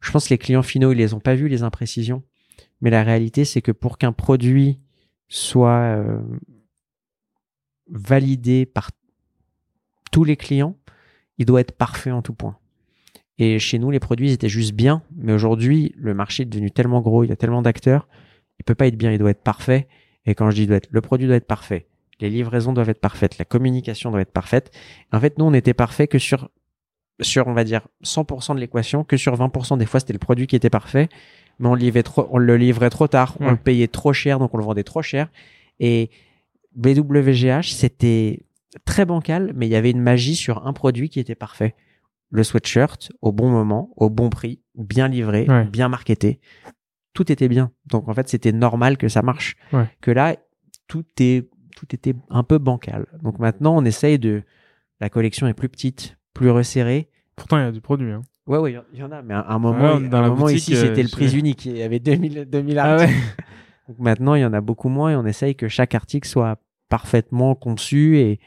Je pense que les clients finaux, ils les ont pas vus, les imprécisions. Mais la réalité, c'est que pour qu'un produit soit euh, validé par tous les clients, il doit être parfait en tout point. Et chez nous, les produits ils étaient juste bien, mais aujourd'hui, le marché est devenu tellement gros, il y a tellement d'acteurs, il peut pas être bien, il doit être parfait. Et quand je dis doit être, le produit doit être parfait, les livraisons doivent être parfaites, la communication doit être parfaite. En fait, nous, on était parfait que sur, sur, on va dire, 100% de l'équation, que sur 20% des fois, c'était le produit qui était parfait, mais on, le livrait trop, on le livrait trop tard, on le payait trop cher, donc on le vendait trop cher. Et BWGH, c'était très bancal, mais il y avait une magie sur un produit qui était parfait. Le sweatshirt, au bon moment, au bon prix, bien livré, Ouais. bien marketé. Tout était bien. Donc, en fait, c'était normal que ça marche. Ouais. Que là, tout est, tout était un peu bancal. Donc maintenant, on essaye de, la collection est plus petite, plus resserrée. Pourtant, il y a du produit. Hein. Ouais, ouais, il y en a, mais à un moment, Ouais, dans un la moment boutique, ici, c'était euh, le prix unique. Il y avait 2000, 2000 Ah articles. ouais. Donc maintenant, il y en a beaucoup moins et on essaye que chaque article soit parfaitement conçu et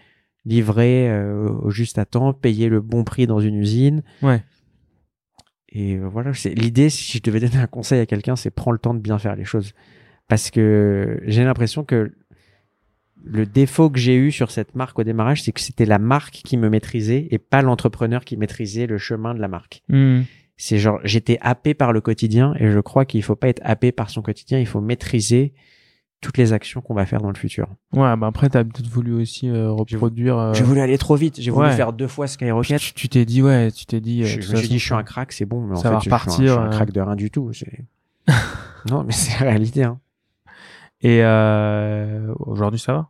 livré euh, au juste à temps, payé le bon prix dans une usine. Ouais. Et euh, voilà, c'est l'idée. Si je devais donner un conseil à quelqu'un, c'est prends le temps de bien faire les choses, parce que j'ai l'impression que le défaut que j'ai eu sur cette marque au démarrage, c'est que c'était la marque qui me maîtrisait et pas l'entrepreneur qui maîtrisait le chemin de la marque. Hmm. C'est genre, j'étais happé par le quotidien et je crois qu'il faut pas être happé par son quotidien, il faut maîtriser toutes les actions qu'on va faire dans le futur. Ouais, bah après, t'as peut-être voulu aussi euh, reproduire. euh, J'ai voulu aller trop vite, j'ai voulu ouais. faire deux fois Skyrocket. tu tu t'es dit, ouais, tu t'es dit. euh, Je, me suis dit, je suis un crack, c'est bon, mais en ça va fait, je suis un- je suis un, repartir, euh. crack de rien du tout. non, mais c'est la réalité. Hein. Et euh, aujourd'hui, ça va?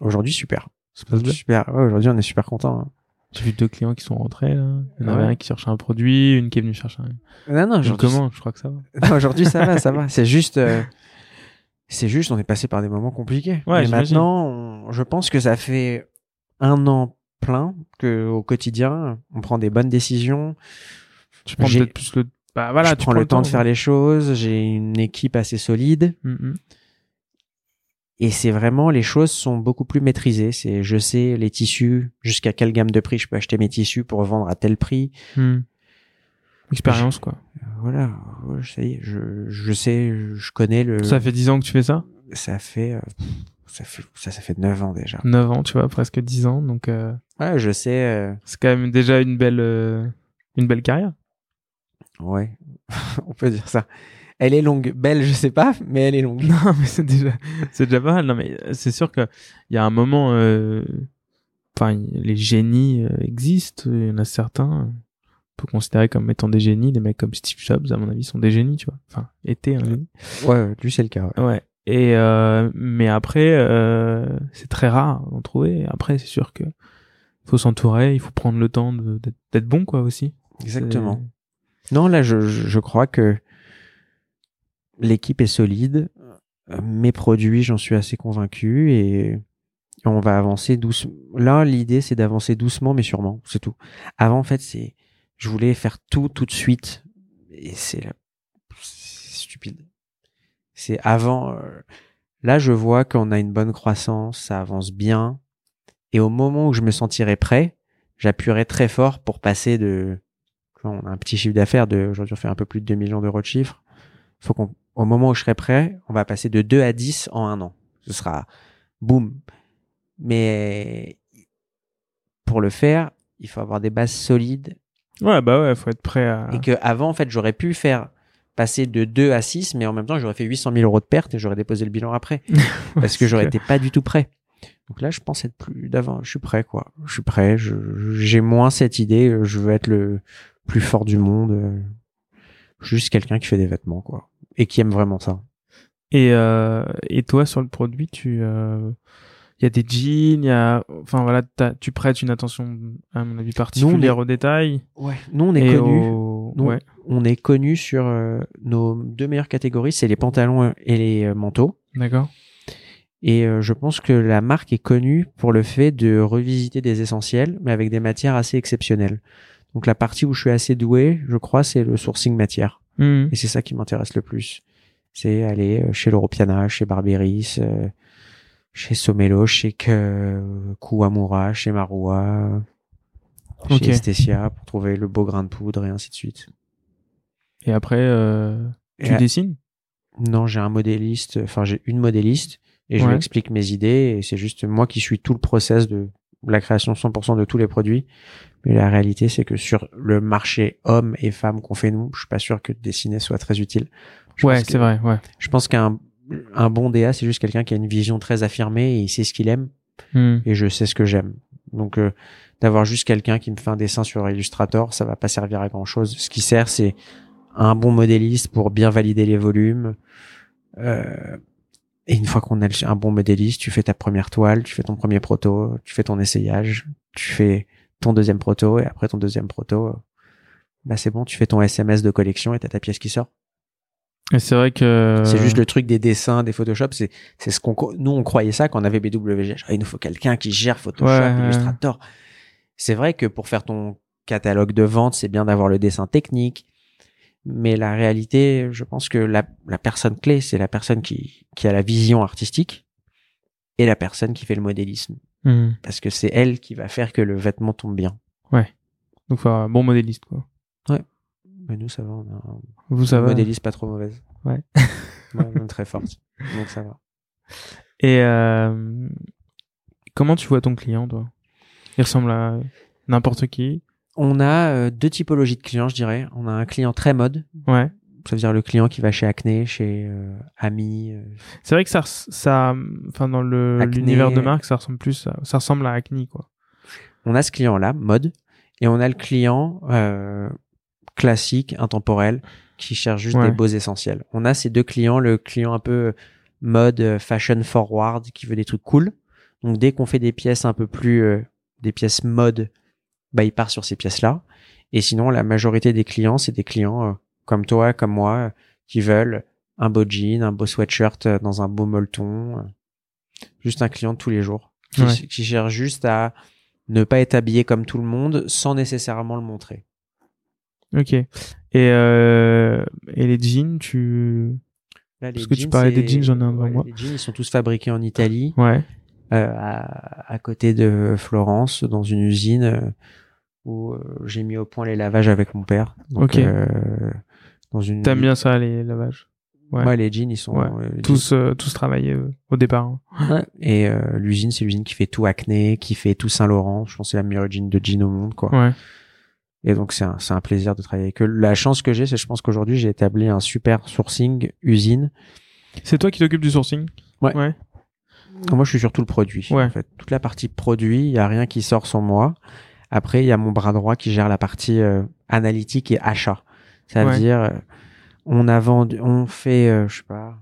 Aujourd'hui, super. Ça passe bien? Super. Ouais, aujourd'hui, on est super content. hein. J'ai vu deux clients qui sont rentrés, là. Il y en Ah avait ouais? un qui cherchait un produit, une qui est venue chercher un. Non, non, aujourd'hui, comment Je crois que ça va. Aujourd'hui, ça va, ça va. C'est juste, euh, c'est juste, on est passé par des moments compliqués. Ouais, Mais maintenant, on- je pense que ça fait un an plein que au quotidien, on prend des bonnes décisions. Tu prends peut-être plus le. Bah voilà, je tu prends le temps de faire les choses. J'ai une équipe assez solide Mm, mm. Et c'est vraiment les choses sont beaucoup plus maîtrisées. C'est, je sais les tissus jusqu'à quelle gamme de prix je peux acheter mes tissus pour vendre à tel prix. Mm. Expérience, quoi. Voilà, ça y est, je, je sais, je connais le. Ça fait 10 ans que tu fais ça? Ça fait, euh, ça fait, ça, ça fait 9 ans déjà. 9 ans, tu vois, presque 10 ans. Donc, euh, Ouais, je sais. euh, c'est quand même déjà une belle, une belle carrière. ouais, on peut dire ça. Elle est longue, belle, je sais pas, mais elle est longue. Non, mais c'est déjà, c'est déjà pas mal. Non, mais euh, c'est sûr que il y a un moment, euh, enfin, les génies euh, existent. Il y en a certains, on peut considérer comme étant des génies. Des mecs comme Steve Jobs, à mon avis, sont des génies, tu vois. Enfin, étaient un génie. Ouais, lui c'est le cas. ouais. Ouais. Et euh, mais après, euh, c'est très rare d'en trouver. Après, c'est sûr que faut s'entourer, il faut prendre le temps d'être bon quoi aussi. Exactement. Non, là, je crois que l'équipe est solide. Euh, Mes produits, j'en suis assez convaincu et on va avancer doucement. Là, l'idée, c'est d'avancer doucement, mais sûrement, c'est tout. Avant, en fait, c'est, je voulais faire tout tout de suite et c'est stupide. C'est avant. euh, Là, je vois qu'on a une bonne croissance, ça avance bien. Et au moment où je me sentirai prêt, j'appuierai très fort pour passer de. On a un petit chiffre d'affaires de. Aujourd'hui, on fait un peu plus de 2 millions d'euros de chiffre. Faut qu'on, au moment où je serai prêt, on va passer de 2 à 10 en un an. Ce sera boum. Mais pour le faire, il faut avoir des bases solides. Ouais, bah ouais, faut être prêt à. Et que avant, en fait, j'aurais pu faire passer de 2 à 6, mais en même temps, j'aurais fait 800 000 euros de pertes et j'aurais déposé le bilan après. parce que j'aurais été pas du tout prêt. Donc là, je pense être plus d'avant. Je suis prêt, quoi. Je suis prêt. J'ai moins cette idée. euh, Je veux être le plus fort du monde. euh, Juste quelqu'un qui fait des vêtements, quoi. Et qui aime vraiment ça. Et, euh, et toi, sur le produit, tu, euh, il y a des jeans, il y a, enfin voilà, tu prêtes une attention, à mon avis, particulière aux détails. Ouais. Nous, on est connus. au- ouais. on est connus sur euh, nos deux meilleures catégories, c'est les pantalons et les euh, manteaux. D'accord. Et euh, je pense que la marque est connue pour le fait de revisiter des essentiels, mais avec des matières assez exceptionnelles. Donc la partie où je suis assez doué, je crois, c'est le sourcing matière. Mhm. Et c'est ça qui m'intéresse le plus. C'est aller euh, chez l'Europiana, chez Barberis, euh, chez Somelo, chez Ke- Kuwamura, chez Marua, chez Ok. Estesia pour trouver le beau grain de poudre et ainsi de suite. Et après, euh, tu Et dessines? Non, j'ai un modéliste, enfin j'ai une modéliste et je Ouais. lui explique mes idées et c'est juste moi qui suis tout le process de la création 100% de tous les produits. Mais la réalité, c'est que sur le marché hommes et femmes qu'on fait nous, je suis pas sûr que dessiner soit très utile. Je Ouais, c'est vrai, ouais. Je pense qu'un un bon DA, c'est juste quelqu'un qui a une vision très affirmée et il sait ce qu'il aime Mhm. et je sais ce que j'aime. Donc euh, d'avoir juste quelqu'un qui me fait un dessin sur Illustrator, ça va pas servir à grand chose. Ce qui sert, c'est un bon modéliste pour bien valider les volumes. Euh, et une fois qu'on a un bon modéliste, tu fais ta première toile, tu fais ton premier proto, tu fais ton essayage, tu fais ton deuxième proto et après ton deuxième proto, euh, bah c'est bon, tu fais ton SMS de collection et t'as ta pièce qui sort. Et c'est vrai que. C'est juste le truc des dessins, des Photoshop. C'est, c'est ce qu'on, nous, on croyait ça quand on avait BWG. Genre, il nous faut quelqu'un qui gère Photoshop, ouais. Illustrator. C'est vrai que pour faire ton catalogue de vente, c'est bien d'avoir le dessin technique. Mais la réalité, je pense que la, la personne clé, c'est la personne qui, qui a la vision artistique et la personne qui fait le modélisme. Mhm. Parce que c'est elle qui va faire que le vêtement tombe bien. Donc, faut avoir un bon modéliste, quoi. Mais nous, ça va, on a un- Vous, ça va. modéliste pas trop mauvaise. Ouais. Ouais, même très forte. Donc ça va. Et euh, comment tu vois ton client, toi? Il ressemble à n'importe qui. On a euh, deux typologies de clients, je dirais. On a un client très mode, Ouais. Ça veut dire le client qui va chez Acne, chez euh, Ami. euh, C'est vrai que ça, ça, enfin dans le Acné. l'univers de marque, ça ressemble plus, à, ça ressemble à Acne, quoi. On a ce client-là, mode, et on a le client euh, classique, intemporel, qui cherche juste Ouais. des beaux essentiels. On a ces deux clients, le client un peu mode euh, fashion forward, qui veut des trucs cool. Donc dès qu'on fait des pièces un peu plus, euh, des pièces mode, bah il part sur ces pièces-là. Et sinon, la majorité des clients, c'est des clients euh, comme toi, comme moi, qui veulent un beau jean, un beau sweatshirt euh, dans un beau molleton. euh, juste un client de tous les jours. Qui, Ouais. qui cherche juste à ne pas être habillé comme tout le monde sans nécessairement le montrer. Ok. Et euh, et les jeans, tu, Là, les Parce que tu parlais des jeans, j'en ai un devant ouais, moi. Les jeans, ils sont tous fabriqués en Italie, ouais. euh, à, à côté de Florence, dans une usine euh, où j'ai mis au point les lavages avec mon père. Donc, Ok. Dans une. T'aimes bien ça, les lavages? Ouais. Ouais, les jeans, ils sont Ouais. euh, Tous, euh, tous travaillés euh, au départ. hein. Ouais. Et euh, l'usine, c'est l'usine qui fait tout Acné, qui fait tout Saint Laurent. Je pense que c'est la meilleure usine de jeans au monde, quoi. Ouais. Et donc c'est un, c'est un plaisir de travailler avec eux. La chance que j'ai, c'est je pense qu'aujourd'hui j'ai établi un super sourcing usine. C'est toi qui t'occupes du sourcing? Ouais. Ouais. Moi je suis sur tout le produit. Ouais. En fait, toute la partie produit, il y a rien qui sort sans moi. Après il y a mon bras droit qui gère la partie euh, analytique et achat. Ça veut Ouais. dire euh, on a vendu, on fait, euh, je sais pas,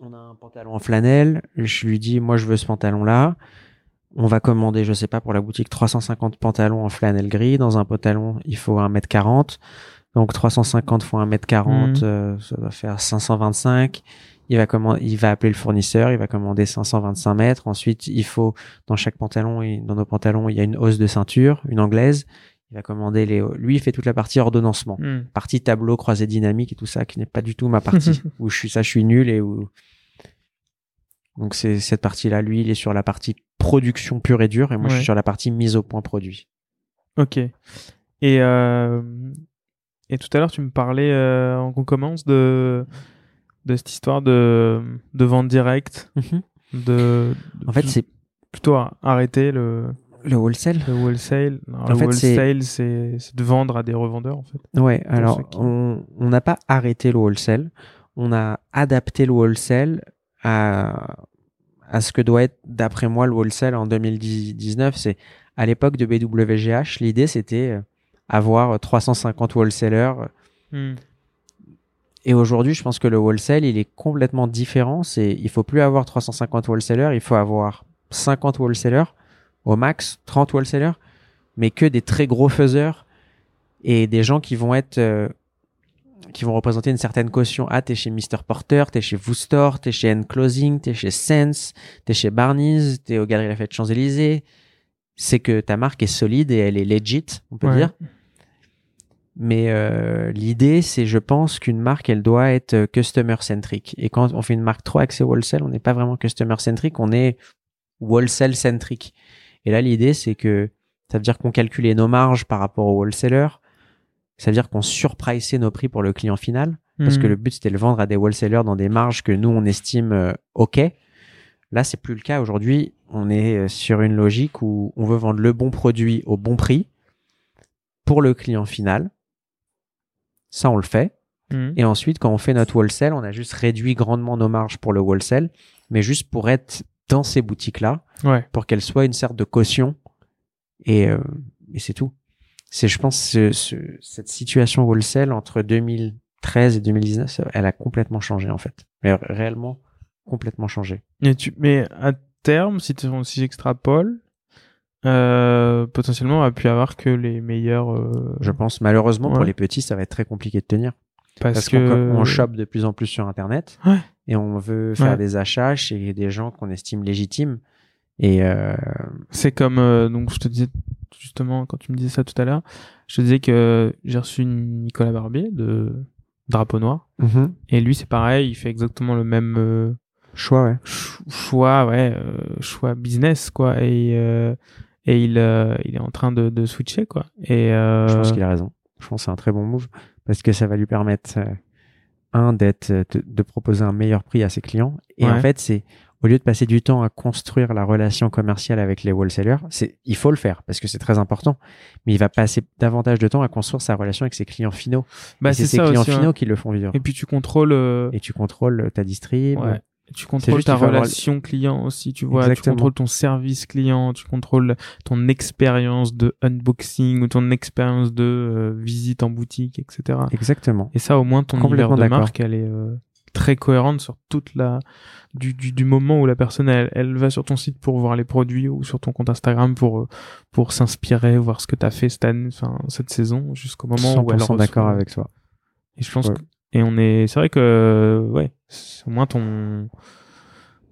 on a un pantalon en flanelle. Je lui dis moi je veux ce pantalon là. on va commander, je sais pas, pour la boutique 350 pantalons en flanelle gris. Dans un pantalon, il faut 1m40. Donc 350 fois 1m40, Mhm. euh, ça va faire 525. Il va commander, il va appeler le fournisseur, il va commander 525 mètres. Ensuite, il faut dans chaque pantalon, dans nos pantalons, il y a une hausse de ceinture, une anglaise. Il va commander les. Lui, il fait toute la partie ordonnancement, Hmm. partie tableau, croisé dynamique et tout ça, qui n'est pas du tout ma partie. où je suis ça, je suis nul et où. Donc c'est cette partie-là. Lui, il est sur la partie production pure et dure, et moi, je suis sur la partie mise au point produit. Ok. Et, euh, et tout à l'heure, tu me parlais, euh, en qu'on commence, de, de cette histoire de, de vente directe, de, de En fait, c'est plutôt arrêter le, le wholesale. le wholesale. Non, En le fait, c'est- wholesale, c'est de vendre à des revendeurs, en fait. Ouais, alors qui- on n'a pas arrêté le wholesale, on a adapté le wholesale à à ce que doit être d'après moi le wholesale en 2019, c'est à l'époque de BWGH, l'idée c'était euh, avoir 350 wholesalers Hmm. et aujourd'hui, je pense que le wholesale, il est complètement différent, c'est il faut plus avoir 350 wholesalers, il faut avoir 50 wholesalers au max, 30 wholesalers, mais que des très gros faiseurs et des gens qui vont être euh, qui vont représenter une certaine caution. Ah, t'es chez Mr. Porter, t'es chez Woostor, t'es chez N-Closing, t'es chez Sense, t'es chez Barney's, t'es au Galeries Lafayette Champs-Élysées. C'est que ta marque est solide et elle est legit, on peut Ouais. dire. Mais euh, l'idée, c'est, je pense, qu'une marque, elle doit être euh, customer centric. Et quand on fait une marque trop axée wholesale, on n'est pas vraiment customer centric, on est wholesale centric. Et là, l'idée, c'est que ça veut dire qu'on calculait nos marges par rapport au wholesaler. Ça veut dire qu'on surpriceait nos prix pour le client final. Parce Hmm. que le but, c'était de le vendre à des wholesalers dans des marges que nous, on estime euh, OK. Là, c'est plus le cas. Aujourd'hui, on est euh, sur une logique où on veut vendre le bon produit au bon prix pour le client final. Ça, on le fait. Hmm. Et ensuite, quand on fait notre wholesale, on a juste réduit grandement nos marges pour le wholesale, mais juste pour être dans ces boutiques-là, Ouais. pour qu'elles soient une sorte de caution. Et, euh, et c'est tout. C'est, je pense, ce- ce- cette situation wholesale entre 2013 et 2019, ça- elle a complètement changé en fait. Mais réellement complètement changé. Tu, mais à terme, si, si j'extrapole, euh, potentiellement, on va plus avoir que les meilleurs. euh, Je pense malheureusement pour les petits, ça va être très compliqué de tenir parce, parce que qu'on on chope de plus en plus sur Internet Ouais. et on veut faire Ouais. des achats chez des gens qu'on estime légitimes. Et euh, c'est comme euh, donc je te disais justement quand tu me disais ça tout à l'heure, je te disais que j'ai reçu Nicolas Barbier de Drapeau Noir et lui c'est pareil, il fait exactement le même euh, choix, ouais. ch- choix, ouais, euh, choix business quoi et euh, et il euh, il est en train de, de switcher quoi et euh, Je pense qu'il a raison. Je pense que c'est un très bon move parce que ça va lui permettre, un, d'être, de, de proposer un meilleur prix à ses clients. Et Ouais. en fait, c'est au lieu de passer du temps à construire la relation commerciale avec les wholesalers, c'est, il faut le faire parce que c'est très important. Mais il va passer davantage de temps à construire sa relation avec ses clients finaux. bah c'est ses clients aussi, ouais. finaux qui le font vivre. et puis tu contrôles euh, Et tu contrôles ta distrib. Ouais. Tu contrôles juste ta avoir- relation client aussi, tu vois. Exactement. Tu contrôles ton service client, tu contrôles ton expérience de unboxing ou ton expérience de euh, visite en boutique, etc. Exactement. Et ça, au moins, ton Complètement de marque, elle est euh, très cohérente sur toute la du, du, du moment où la personne elle, elle va sur ton site pour voir les produits ou sur ton compte Instagram pour euh, pour s'inspirer, voir ce que tu as fait cette année, enfin cette saison jusqu'au moment où elle 100% reçoit. d'accord avec toi. Et je pense Ouais. que, et on est, c'est vrai que, ouais, au moins ton,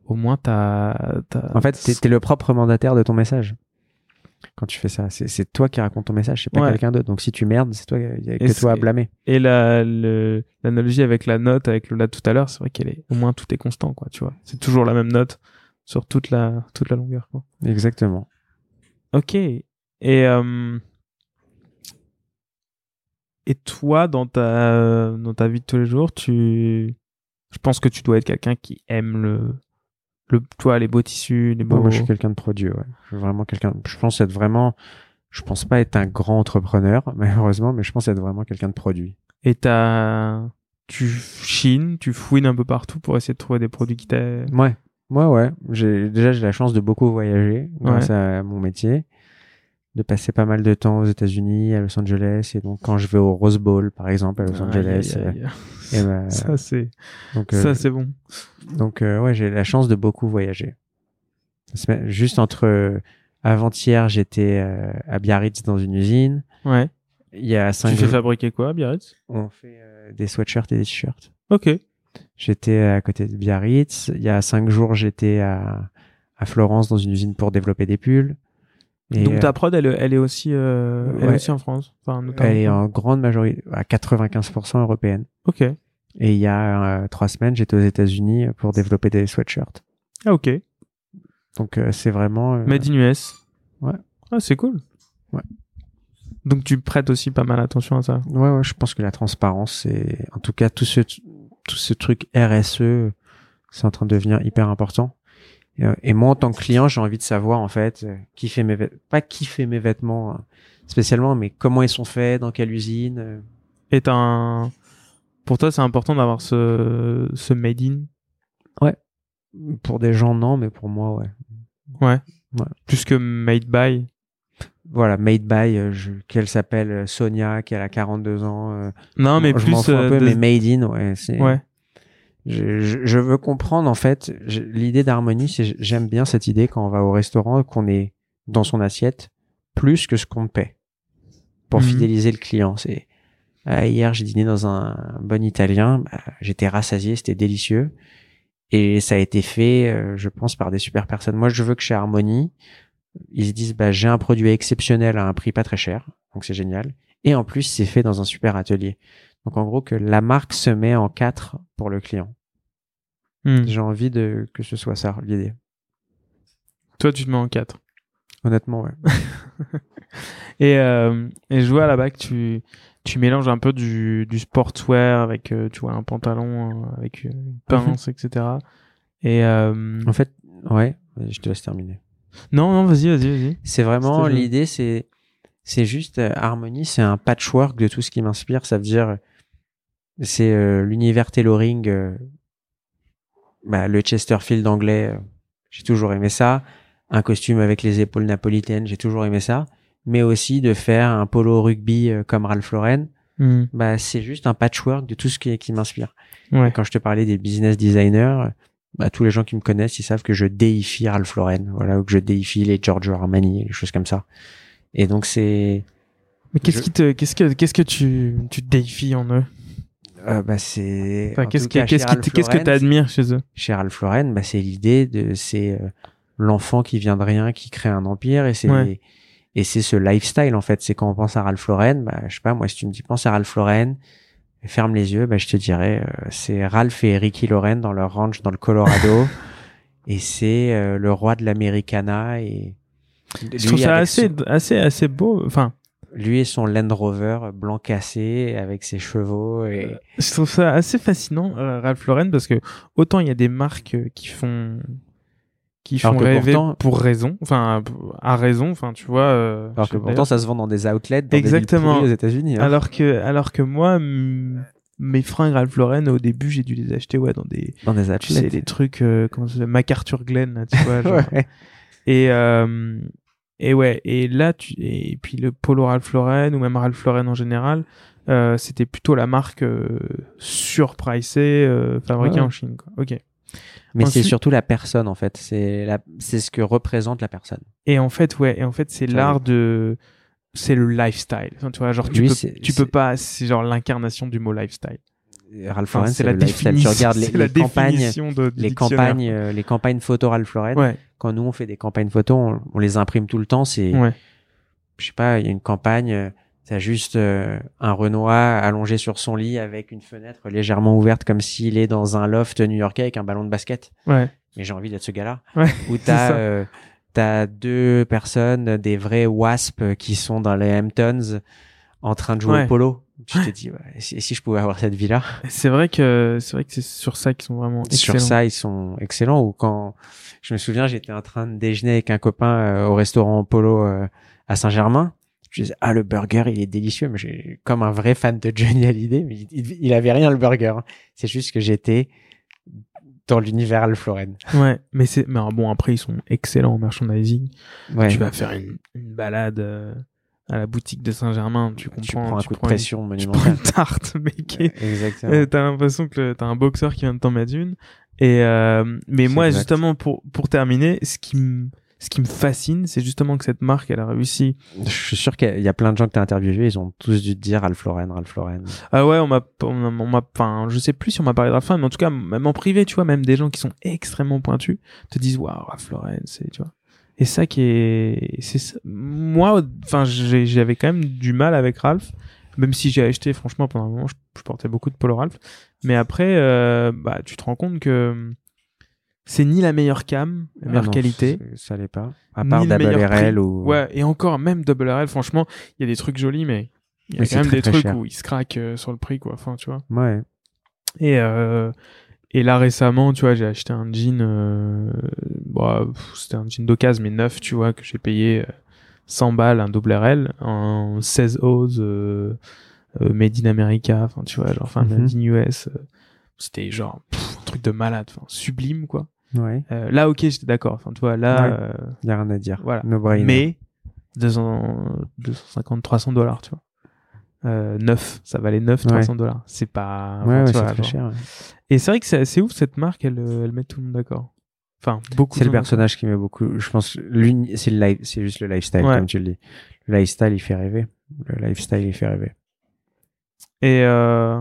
au moins t'as, t'as- En fait, t'es, t'es le propre mandataire de ton message. Quand tu fais ça, c'est, toi qui raconte ton message, c'est pas Ouais. quelqu'un d'autre. Donc si tu merdes, c'est toi, y a Et que toi à blâmer. et la, l'analogie avec la note, avec le là tout à l'heure, c'est vrai qu'elle est, au moins tout est constant, quoi, tu vois. C'est toujours la même note sur toute la, toute la longueur, quoi. Exactement. Ok. Et, euh, et toi, dans ta, dans ta vie de tous les jours, tu, je pense que tu dois être quelqu'un qui aime le, le, toi, les beaux tissus, les beaux. Moi, je suis quelqu'un de produit, ouais. Je suis vraiment quelqu'un. Je pense être vraiment. Je pense pas être un grand entrepreneur, malheureusement, mais je pense être vraiment quelqu'un de produit. Et t'as, tu chines, tu fouines un peu partout pour essayer de trouver des produits qui t'a. Ouais. Ouais, ouais. J'ai déjà j'ai la chance de beaucoup voyager grâce à mon métier, de passer pas mal de temps aux États-Unis, à Los Angeles, et donc quand je vais au Rose Bowl, par exemple, à Los Angeles, euh, et bah, Ça, c'est, donc euh, ça, c'est bon. donc euh, ouais, j'ai la chance de beaucoup voyager. Juste entre avant-hier, j'étais à Biarritz dans une usine. Ouais. Il y a cinq Tu fais fabriquer quoi, Biarritz? on fait euh, des sweatshirts et des t-shirts. Ok. J'étais à côté de Biarritz. Il y a cinq jours, j'étais à, à Florence dans une usine pour développer des pulls. Et, Donc euh, ta prod, elle, elle est aussi, euh, elle est aussi en France. Enfin, notamment. elle est en grande majorité, à 95% européenne. Ok. Et il y a euh, trois semaines, j'étais aux États-Unis pour développer des sweatshirts. Ah ok. Donc euh, c'est vraiment. euh, Made in US. Ouais. Ah c'est cool. Ouais. Donc tu prêtes aussi pas mal attention à ça. Ouais, ouais, je pense que la transparence, c'est, en tout cas, tout ce, tout ce truc RSE, c'est en train de devenir hyper important. Et, euh, et moi, en tant que client, j'ai envie de savoir, en fait, euh, qui fait mes vêtements, pas qui fait mes vêtements hein, spécialement, mais comment ils sont faits, dans quelle usine. euh. Et un... Pour toi, c'est important d'avoir ce, ce made in? Pour des gens, non, mais pour moi, ouais. Ouais. Ouais. Plus que made by? Voilà, made by, je- qu'elle s'appelle Sonia, qui a 42 ans. Non, mais je plus. un peu, de- mais made in, ouais. C'est, Ouais. Je, je, je veux comprendre en fait l'idée d'harmonie c'est j'aime bien cette idée quand on va au restaurant qu'on est dans son assiette plus que ce qu'on paie pour Mhm. fidéliser le client. C'est ah, hier j'ai dîné dans un bon italien bah, j'étais rassasié c'était délicieux. Et ça a été fait euh, je pense par des super personnes. Moi je veux que chez Harmonie ils se disent bah j'ai un produit exceptionnel à un prix pas très cher donc c'est génial. Et en plus c'est fait dans un super atelier donc en gros que la marque se met en quatre pour le client Hmm. j'ai envie de que ce soit ça l'idée. Toi, tu te mets en 4. Honnêtement, ouais. Et, euh, et je vois là-bas que tu, tu mélanges un peu du, du sportswear avec, euh, tu vois, un pantalon euh, avec une pince, etc. Et En fait, ouais. Je te laisse terminer. non, non, vas-y, vas-y, vas-y. C'est vraiment l'idée, c'est c'est juste euh, Harmony, c'est un patchwork de tout ce qui m'inspire. Ça veut dire c'est euh, l'univers tailoring, euh, bah, le Chesterfield anglais. euh, j'ai toujours aimé ça. Un costume avec les épaules napolitaines, j'ai toujours aimé ça. Mais aussi de faire un polo rugby euh, comme Ralph Lauren, Hmm. bah c'est juste un patchwork de tout ce qui, qui m'inspire. Ouais. Quand je te parlais des business designers, bah, tous les gens qui me connaissent, ils savent que je déifie Ralph Lauren, voilà, ou que je déifie les Giorgio Armani, les choses comme ça. Et donc c'est, Mais qu'est-ce Je- qui te, qu'est-ce que, qu'est-ce que tu, tu défies en eux? Euh, bah c'est, Enfin, qu'est-ce cas, qu'est-ce qu'est-ce que t'admires chez eux? Chez Ralph Lauren, bah c'est l'idée de, c'est euh, l'enfant qui vient de rien, qui crée un empire, et c'est Ouais. et c'est ce lifestyle en fait. C'est quand on pense à Ralph Lauren, bah je sais pas, moi si tu me dis pense à Ralph Lauren, ferme les yeux, bah je te dirais euh, c'est Ralph et Ricky Lauren dans leur ranch dans le Colorado, et c'est euh, le roi de l'Americana et Je trouve ça assez, son- assez, assez beau. Enfin, lui et son Land Rover blanc cassé avec ses chevaux et je trouve ça assez fascinant, euh, Ralph Lauren, parce que autant il y a des marques euh, qui font, qui font rêver pourtant- pour raison, enfin, à raison, enfin, tu vois. euh, alors que pourtant ça se vend dans des outlets dans Exactement. des aux États-Unis. hein. alors que, alors que moi, mes fringues Ralph Lauren, au début, j'ai dû les acheter, ouais, dans des, dans des tu sais, outlets. des trucs, euh, comment ça s'appelle, MacArthur Glen, tu vois, genre. Ouais. Et, euh, et ouais, et là, tu, et puis le polo Ralph Lauren, ou même Ralph Lauren en général, euh, c'était plutôt la marque euh, surpricée, euh, fabriquée Ouais. en Chine, quoi. Ok. Mais c'est Ensuite- surtout la personne en fait. C'est la, c'est ce que représente la personne. Et en fait, ouais, et en fait, c'est l'art de, c'est le lifestyle. Enfin, tu vois, genre, tu Lui, peux, c'est- tu c'est- peux pas, c'est genre l'incarnation du mot lifestyle. Ralph Enfin, Lauren, c'est c'est la lifestyle. Tu définition, regardes les, c'est les campagnes, définition de, les campagnes, euh, les campagnes photo Ralph Lauren. Ouais, Quand nous on fait des campagnes photo, on, on les imprime tout le temps. C'est, ouais. je sais pas, il y a une campagne, euh, t'as juste euh, un Renoir allongé sur son lit avec une fenêtre légèrement ouverte comme s'il est dans un loft new-yorkais avec un ballon de basket. Ouais. Mais j'ai envie d'être ce gars-là. Ouais, Ou t'as euh, t'as deux personnes, des vrais wasps qui sont dans les Hamptons en train de jouer Ouais. au polo. Tu te dis, ouais, si, si je pouvais avoir cette vie-là. C'est vrai que, c'est vrai que c'est sur ça qu'ils sont vraiment Sur excellents. ça, ils sont excellents. Ou quand je me souviens, j'étais en train de déjeuner avec un copain euh, au restaurant Polo euh, à Saint-Germain. Je disais, ah, le burger, il est délicieux. Mais j'ai, comme un vrai fan de Johnny Hallyday, mais il, il, avait rien, le burger. hein. C'est juste que j'étais dans l'univers Ralph Lauren. Ouais, mais c'est, mais bon, après, ils sont excellents en merchandising. Ouais. tu vas faire une, une balade euh, à la boutique de Saint-Germain, tu comprends. tu prends un coup de prends pression Une, tu prends monumentale. une tarte, mec. Exactement. euh, t'as l'impression que t'as un boxeur qui vient de t'en mettre une. Et euh, mais moi exact. justement pour pour terminer, ce qui me ce qui me fascine, c'est justement que cette marque elle a réussi. Je suis sûr qu'il y a plein de gens que t'as interviewés, ils ont tous dû te dire Ralph Lauren, Ralph Lauren. Ah ouais, on m'a on m'a- on m'a enfin, je sais plus si on m'a parlé de Ralph Lauren, mais en tout cas même en privé, tu vois, même des gens qui sont extrêmement pointus te disent waouh, Ralph Lauren, c'est tu vois. Et ça qui est c'est ça- moi enfin j'avais quand même du mal avec Ralph même si j'ai acheté franchement pendant un moment je, je portais beaucoup de polo Ralph mais après euh, bah tu te rends compte que c'est ni la meilleure cam la meilleure Ah non, qualité Ça l'est pas. À part le Double RL ou. Ouais, et encore, même Double RL, franchement, il y a des trucs jolis, mais il y a Mais quand même très, des trucs cher. où ils se craquent euh, sur le prix, quoi. Enfin, tu vois. Ouais. Et, euh, et là, récemment, tu vois, j'ai acheté un jean, euh, bon, pff, c'était un jean d'occasion, mais neuf, tu vois, que j'ai payé euh, 100 balles, un double RL, en 16 ose, euh, euh, made in America, enfin, tu vois, genre, enfin, Mhm. made in US. euh, c'était genre, pff, un truc de malade, enfin, sublime, quoi. Ouais. Euh, là, ok, j'étais d'accord. Enfin, tu vois, là, Ouais. euh, Y a rien à dire. Voilà. No mais 200, 250, 300 dollars, tu vois. Euh, 9, ça valait 9, Ouais. 300 dollars. C'est pas. Ouais, ouais, c'est cher. Et c'est vrai que c'est assez ouf, cette marque, elle, euh, elle met tout le monde d'accord. Enfin, beaucoup. C'est le personnage qui met beaucoup. Je pense, c'est le live, c'est juste le lifestyle, Ouais. comme tu le dis. Le lifestyle, il fait rêver. Le lifestyle, il fait rêver. Et, euh,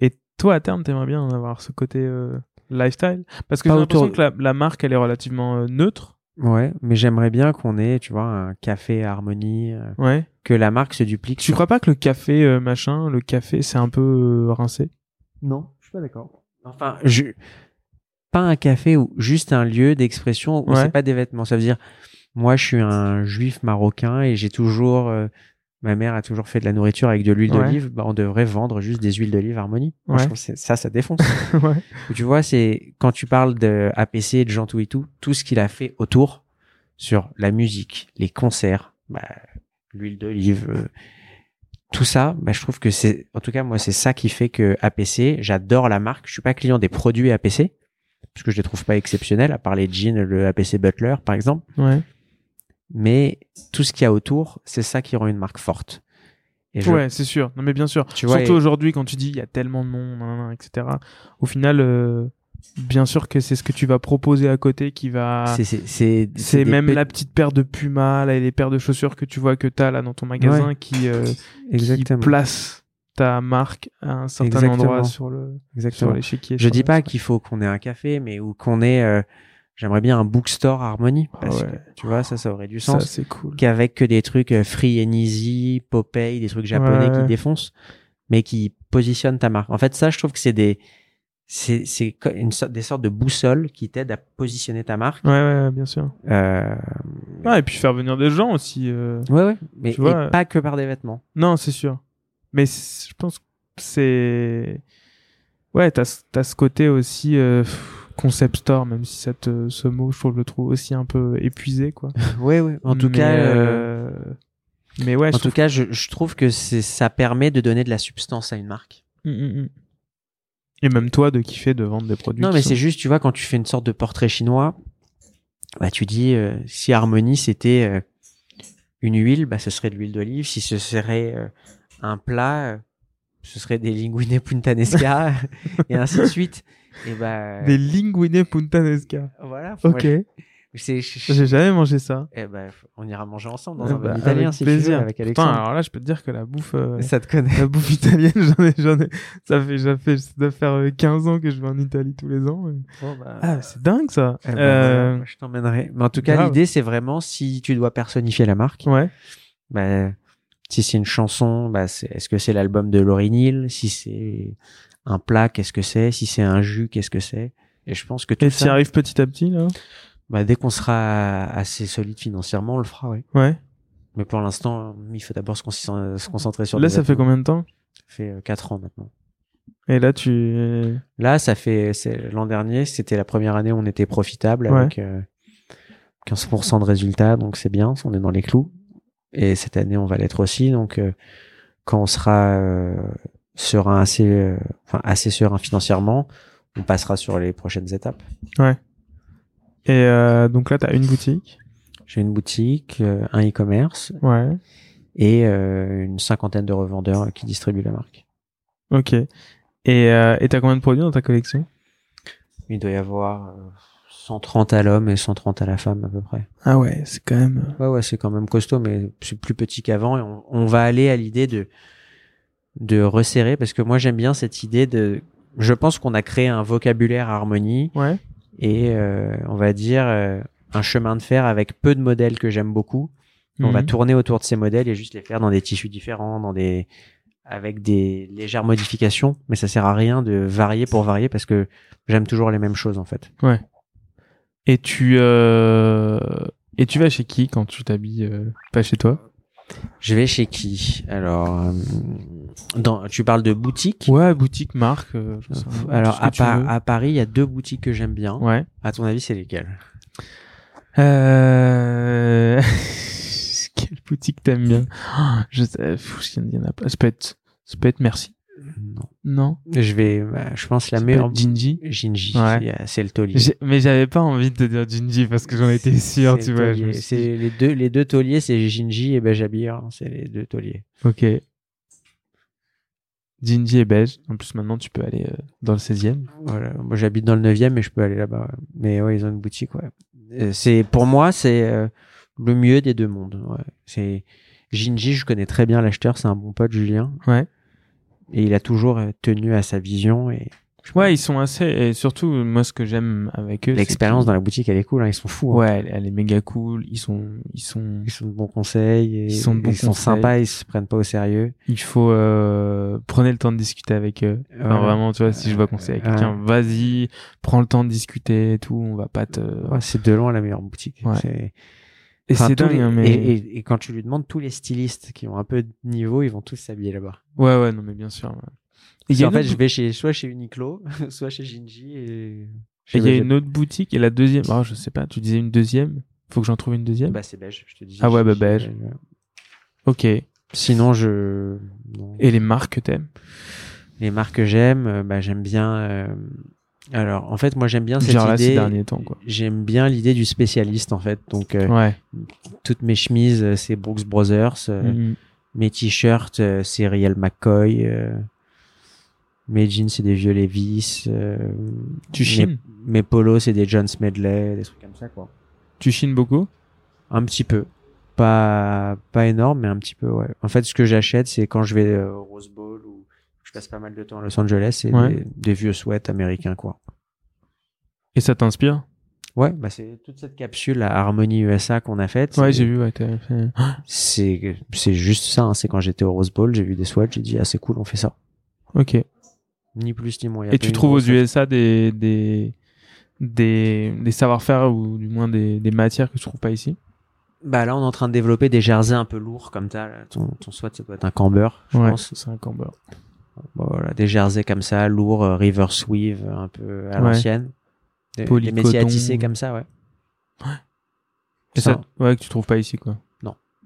et toi, à terme, t'aimerais bien avoir ce côté euh, lifestyle? Parce que Pas j'ai l'impression que la, la marque, elle est relativement euh, neutre. Ouais, mais j'aimerais bien qu'on ait, tu vois, un café harmonie, euh, Ouais. que la marque se duplique. Tu sur- crois pas que le café, euh, machin, le café, c'est un peu euh, rincé? Non, pas d'accord. Enfin, je... pas un café ou juste un lieu d'expression où Ouais. c'est pas des vêtements. Ça veut dire, moi, je suis un juif marocain et j'ai toujours, euh, ma mère a toujours fait de la nourriture avec de l'huile Ouais. d'olive. Bah, on devrait vendre juste des huiles d'olive harmonie. Moi, Ouais. je que ça, ça défonce. Tu vois, c'est quand tu parles de APC, de Jean Tout et tout, tout ce qu'il a fait autour sur la musique, les concerts, bah, l'huile d'olive, euh, tout ça, bah, je trouve que c'est, en tout cas, moi, c'est ça qui fait que APC, j'adore la marque. Je suis pas client des produits APC parce que je les trouve pas exceptionnels, à part les jeans, le APC Butler, par exemple. Ouais. Mais tout ce qu'il y a autour, c'est ça qui rend une marque forte. Et je- Ouais, c'est sûr. Non, mais bien sûr. Tu vois, Surtout et- aujourd'hui, quand tu dis il y a tellement de monde, etc. Au final, euh, bien sûr que c'est ce que tu vas proposer à côté qui va. c'est, c'est, même la petite paire de Puma, là, et les paires de chaussures que tu vois que t'as là dans ton magasin qui, euh, qui place ta marque à un certain Exactement. endroit sur le Exactement. sur l'échiquier. Je dis pas qu'il faut qu'on ait un café, mais ou qu'on ait, euh, j'aimerais bien un bookstore Harmonie. Ah Parce ouais. que, tu vois, ça, ça aurait du sens. c'est cool. Qu'avec que des trucs euh, free and easy, Popeye, des trucs japonais Ouais. qui défoncent, mais qui positionnent ta marque. En fait, ça, je trouve que c'est des, c'est, c'est une sorte, des sortes de boussoles qui t'aident à positionner ta marque. Ouais, ouais, bien sûr. Euh, Ouais, et puis faire venir des gens aussi. euh. ouais, ouais. Mais Tu vois, et pas que par des vêtements. Non, c'est sûr. Mais je pense que c'est. Ouais, t'as t'as ce côté aussi euh, concept store, même si ça te- ce mot, je trouve, le trouve aussi un peu épuisé, quoi. ouais, ouais. En tout Mais, cas, euh, euh, Mais ouais, en tout trouve. cas, je, je trouve que c'est, ça permet de donner de la substance à une marque. Mm, mm, mm. Et même toi, de kiffer de vendre des produits. Non, mais sont- c'est juste, tu vois, quand tu fais une sorte de portrait chinois, bah, tu dis, euh, si Harmonie, c'était euh, une huile, bah, ce serait de l'huile d'olive. Si ce serait euh, un plat, ce serait des linguine puntanesca, et ainsi de suite. Et bah, Des linguine puntanesca. voilà. Ok. moi, J'ai jamais mangé ça. eh ben, on ira manger ensemble dans Eh un bah, bon italien, avec si tu plaisir. veux, avec Putain, Alexandre. alors là, je peux te dire que la bouffe. euh, Ça te connaît. La bouffe italienne, j'en ai, j'en ai, ça fait, ça fait, ça doit faire euh, 15 ans que je vais en Italie tous les ans. Bon, bah, Ah, c'est dingue ça. eh ben, Euh, je t'emmènerai. Mais en tout cas, l'idée, c'est vraiment si tu dois personnifier la marque. Ouais. bah, si c'est une chanson, bah, c'est, est-ce que c'est l'album de Laurie Neal? Si c'est un plat, qu'est-ce que c'est? Si c'est un jus, qu'est-ce que c'est? Et je pense que tout Et tu y ça, arrives petit à petit là? Bah, dès qu'on sera assez solide financièrement, on le fera, oui. Ouais. Mais pour l'instant, il faut d'abord se, con- se concentrer sur Là, ça fait combien de temps? Ça fait euh, quatre ans maintenant. Et là, tu. Là, ça fait c'est l'an dernier, c'était la première année où on était profitable Ouais. avec euh, 15% de résultats, donc c'est bien, on est dans les clous. Et cette année, on va l'être aussi, donc euh, quand on sera euh, serein assez, euh, enfin assez serein financièrement, on passera sur les prochaines étapes. Et euh, donc là, t'as une boutique. J'ai une boutique, euh, un e-commerce Ouais. et euh, une cinquantaine de revendeurs qui distribuent la marque. Ok. Et euh, et t'as combien de produits dans ta collection? Il doit y avoir euh, 130 à l'homme et 130 à la femme à peu près. Ah ouais, c'est quand même. Ouais, ouais, c'est quand même costaud, mais c'est plus petit qu'avant. Et on, on va aller à l'idée de de resserrer parce que moi j'aime bien cette idée de. Je pense qu'on a créé un vocabulaire harmonie Ouais. Et euh, on va dire euh, un chemin de fer avec peu de modèles que j'aime beaucoup. On va Mhm. tourner autour de ces modèles et juste les faire dans des tissus différents, dans des avec des légères modifications, mais ça sert à rien de varier pour varier parce que j'aime toujours les mêmes choses en fait. Et tu euh... et tu vas chez qui quand tu t'habilles pas chez toi? Je vais chez qui? Alors, euh, dans, tu parles de boutique Ouais, boutique, marque. euh, sais rien, Alors à, Paris, il y a deux boutiques que j'aime bien. Ouais. À ton avis, c'est lesquelles? Euh... Quelle boutique t'aimes bien? Oh, Je sais, il y en a pas. Ça peut être, ça peut être Merci. Non. Non. Je vais, bah, je pense la meilleure. Gingy. Gingy, Ouais. c'est- c'est le taulier. J'ai- Mais j'avais pas envie de te dire Gingy parce que j'en étais sûr, C'est tu le vois. taulier. je me suis dit- C'est les deux, les deux tauliers, c'est Gingy et Bejabir. hein, C'est les deux tauliers. Ok. Gingy est beige. En plus, maintenant, tu peux aller euh, dans le 16e. Voilà. Moi, j'habite dans le 9e, mais je peux aller là-bas. ouais. Mais ouais, ils ont une boutique, ouais. Euh, C'est, pour moi, c'est euh, le mieux des deux mondes. Ouais. C'est Gingy, je connais très bien l'acheteur, c'est un bon pote, Julien. Ouais. Et il a toujours euh, tenu à sa vision et Ouais, ils sont assez. Et surtout, moi, ce que j'aime avec eux. l'expérience dans la boutique, elle est cool. Hein. Ils sont fous. hein. Ouais, elle, est méga cool. Ils sont, ils sont. Ils sont de bons conseils. Et Ils sont de bons ils sont conseils. sympas. Ils se prennent pas au sérieux. Il faut euh, prenez le temps de discuter avec eux. Enfin, vraiment, tu vois, si je vois conseiller à quelqu'un, vas-y, prends le temps de discuter et tout. On va pas te. Ouais, c'est de loin la meilleure boutique. Ouais. C'est- Et Enfin, c'est tous dingue, les- hein, mais. et, et- et quand tu lui demandes, tous les stylistes qui ont un peu de niveau, ils vont tous s'habiller là-bas. Ouais, ouais, non, mais bien sûr. ouais. Et une fait, autre je vais chez, soit chez Uniqlo, soit chez Gingy et. Et il y a une autre boutique et la deuxième. Ah, je sais pas. Tu disais une deuxième? Faut que j'en trouve une deuxième? Bah, c'est beige, je te dis. Ah ouais, bah, beige. ok. Et Sinon, je. non. les marques que t'aimes? Les marques que j'aime, euh, bah, j'aime bien. euh, Alors, en fait, moi, j'aime bien cette Genre là, ces idée. derniers temps, quoi. J'aime bien l'idée du spécialiste, en fait. Donc, euh, Ouais. toutes mes chemises, euh, c'est Brooks Brothers. euh, Mhm. Mes t-shirts, euh, c'est Riel McCoy. Mes jeans, c'est des vieux Levis. Tu chines? Mes polos, c'est des John Smedley, des trucs comme ça, quoi. Tu chines beaucoup? Un petit peu. Pas, pas énorme, mais un petit peu, ouais. En fait, ce que j'achète, c'est quand je vais au Rose passe pas mal de temps à Los Angeles, Ouais. des, des vieux sweats américains, quoi. Et ça t'inspire? Ouais, bah c'est toute cette capsule à Harmony USA qu'on a faite. Ouais, j'ai vu. Ouais. C'est, c'est juste ça, hein. c'est quand j'étais au Rose Bowl, j'ai vu des sweats, j'ai dit, ah, c'est cool, on fait ça. Ok. Ni plus ni moins. Et tu trouves aux USA des des des, des savoir-faire ou du moins des, des matières que tu trouves pas ici? Bah là, on est en train de développer des jerseys un peu lourds comme ça. Ton, ton sweat, ça doit être un camber, je Ouais, pense. c'est un camber. Bon, voilà, des jerseys comme ça, lourds, euh, reverse weave, un peu à Ouais. l'ancienne. Des, des métiers à tisser comme ça, ouais. Et Ça, ça, ouais, que tu trouves pas ici, quoi.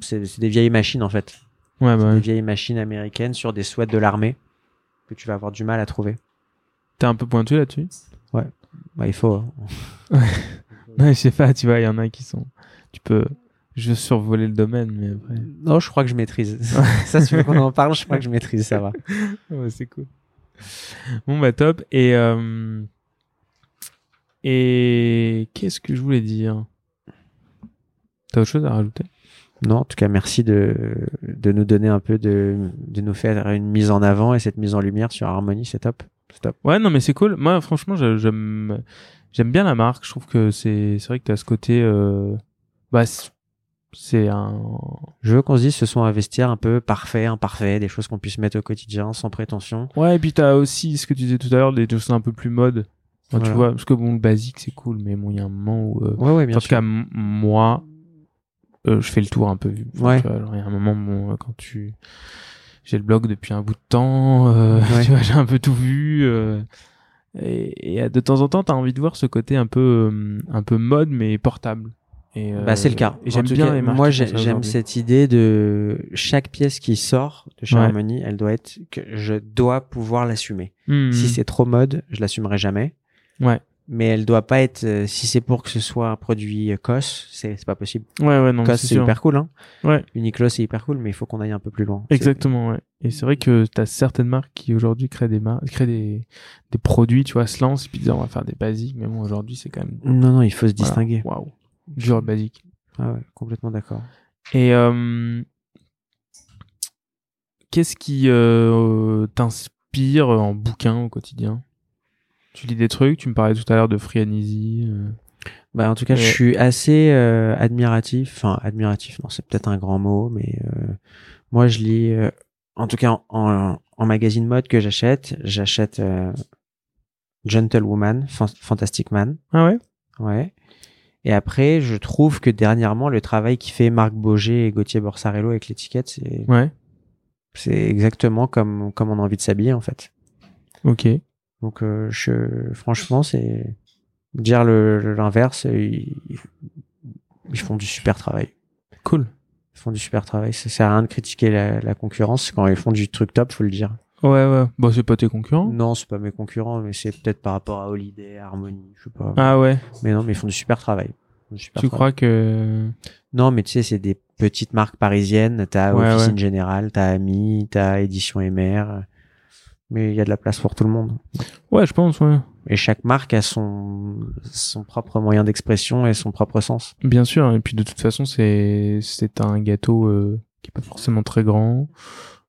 c'est c'est des vieilles machines en fait. Ouais, bah, Des ouais. vieilles machines américaines sur des sweats de l'armée que tu vas avoir du mal à trouver. t'es un peu pointu là-dessus? Bah, il faut. hein. Ouais, je sais pas, tu vois, il y en a qui sont. Tu peux juste survoler le domaine, mais après. Non, je crois que je maîtrise. ça, si tu veux qu'on en parle, je crois que je maîtrise, ça va. Ouais, c'est cool. Bon, bah, top. Et. euh, Et. Qu'est-ce que je voulais dire? T'as autre chose à rajouter? Non, en tout cas, merci de, de nous donner un peu de, de nous faire une mise en avant et cette mise en lumière sur Harmony, c'est top. C'est top. Ouais, non, mais c'est cool. Moi, franchement, je- j'aime, j'aime bien la marque. Je trouve que c'est, c'est vrai que t'as ce côté, euh, bah, c'est- un, Je veux qu'on se dise ce sont un vestiaire un peu parfait, imparfait, des choses qu'on puisse mettre au quotidien sans prétention. ouais, et puis t'as aussi ce que tu disais tout à l'heure, des choses un peu plus mode. Enfin, Tu vois, parce que bon, le basique, c'est cool, mais bon, il y a un moment où, euh, Ouais, ouais, bien en tout cas, moi, euh, je fais le tour un peu. Enfin, Ouais. il y a un moment, bon, euh, quand tu, j'ai le blog depuis un bout de temps, euh, Ouais. tu vois, j'ai un peu tout vu. euh, et, et, euh, de temps en temps, t'as envie de voir ce côté un peu, un peu mode, mais portable. Euh, Bah, c'est le cas. J'aime bien cas, les marques Moi, j'aime cette idée de chaque pièce qui sort de chez Ouais. Harmony, elle doit être que je dois pouvoir l'assumer. Hmm. Si c'est trop mode, je l'assumerai jamais. Ouais. mais elle doit pas être. euh, si c'est pour que ce soit un produit euh, COS, c'est c'est pas possible. Ouais, ouais, non, COS, c'est hyper cool, hein. Ouais. Uniqlo, c'est hyper cool, mais il faut qu'on aille un peu plus loin. Exactement, ouais. Et c'est vrai que t'as certaines marques qui aujourd'hui créent des mar- créent des, des produits, tu vois, se lancent, et puis disent on va faire des basiques, mais bon, aujourd'hui, c'est quand même. Non, non, il faut se distinguer. Waouh. Dur basique. Ah ouais, complètement d'accord. Et euh, qu'est-ce qui euh, t'inspire en bouquin au quotidien? Tu lis des trucs, tu me parlais tout à l'heure de Free and Easy. euh, Bah, en tout cas, je Ouais. suis assez euh, admiratif. Enfin, admiratif, non, c'est peut-être un grand mot, mais euh, moi, je lis, euh, en tout cas, en, en, en magazine mode que j'achète, j'achète euh, Gentlewoman, Fan- Fantastic Man. Ah ouais? Ouais. Et après, je trouve que dernièrement, le travail qui fait Marc Boger et Gauthier Borsarello avec l'étiquette, c'est Ouais, c'est exactement comme comme on a envie de s'habiller en fait. ok. Donc, euh, je, franchement, c'est dire le le- l'inverse. Ils, ils font du super travail. Cool. Ils font du super travail. Ça sert à rien de critiquer la, la concurrence quand ils font du truc top, faut le dire. Ouais, ouais. Bon, c'est pas tes concurrents Non, c'est pas mes concurrents, mais c'est peut-être par rapport à Holiday, Harmony, je sais pas. Ah ouais. Mais non, mais ils font du super travail. Du super Tu travail. crois que. Non, mais tu sais, c'est des petites marques parisiennes. T'as Ouais, Officine ouais. Générale, t'as Ami, t'as Édition MR. Mais il y a de la place pour tout le monde. Ouais, je pense, ouais. Et chaque marque a son, son propre moyen d'expression et son propre sens. Bien sûr. Et puis de toute façon, c'est c'est un gâteau euh, qui est pas forcément très grand.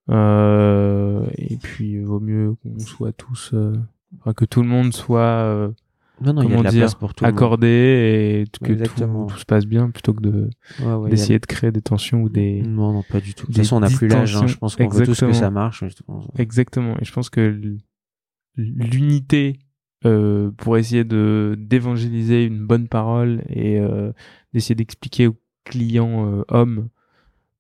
Euh, et puis il vaut mieux qu'on soit tous, euh, enfin, que tout le monde soit euh, Non, non, il y a Comment la dire, place pour tout le monde. accordé et que tout, se passe bien plutôt que de Ouais, ouais, il y a- d'essayer de créer des tensions ou des. Non, non, pas du tout. De toute façon, on n'a plus l'âge. hein. Je pense qu'on veut tous que ça marche. Exactement. Et je pense que l'unité euh, pour essayer de d'évangéliser une bonne parole et euh, d'essayer d'expliquer aux clients euh, hommes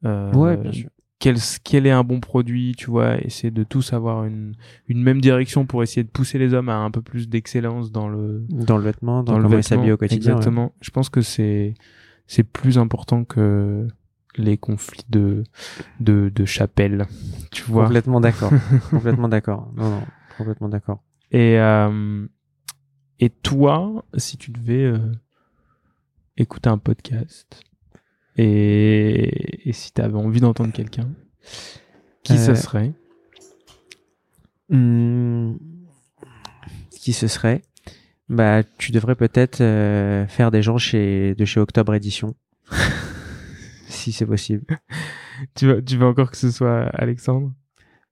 euh, Ouais, bien sûr. Quel, quel est un bon produit, tu vois, essayer de tous avoir une, une même direction pour essayer de pousser les hommes à un peu plus d'excellence dans le Dans le vêtement, dans, dans le comment ils s'habillent au quotidien. ouais. Exactement. Je pense que c'est c'est plus important que les conflits de de, de chapelle, tu vois. Complètement d'accord. complètement d'accord. Non, non, complètement d'accord. Et, euh, et toi, si tu devais euh, écouter un podcast et, et si tu avais envie d'entendre quelqu'un, qui Euh, ce serait Hmm, Qui ce serait? Bah, tu devrais peut-être euh, faire des gens chez de chez Octobre Édition, si c'est possible. tu veux, tu veux encore que ce soit Alexandre?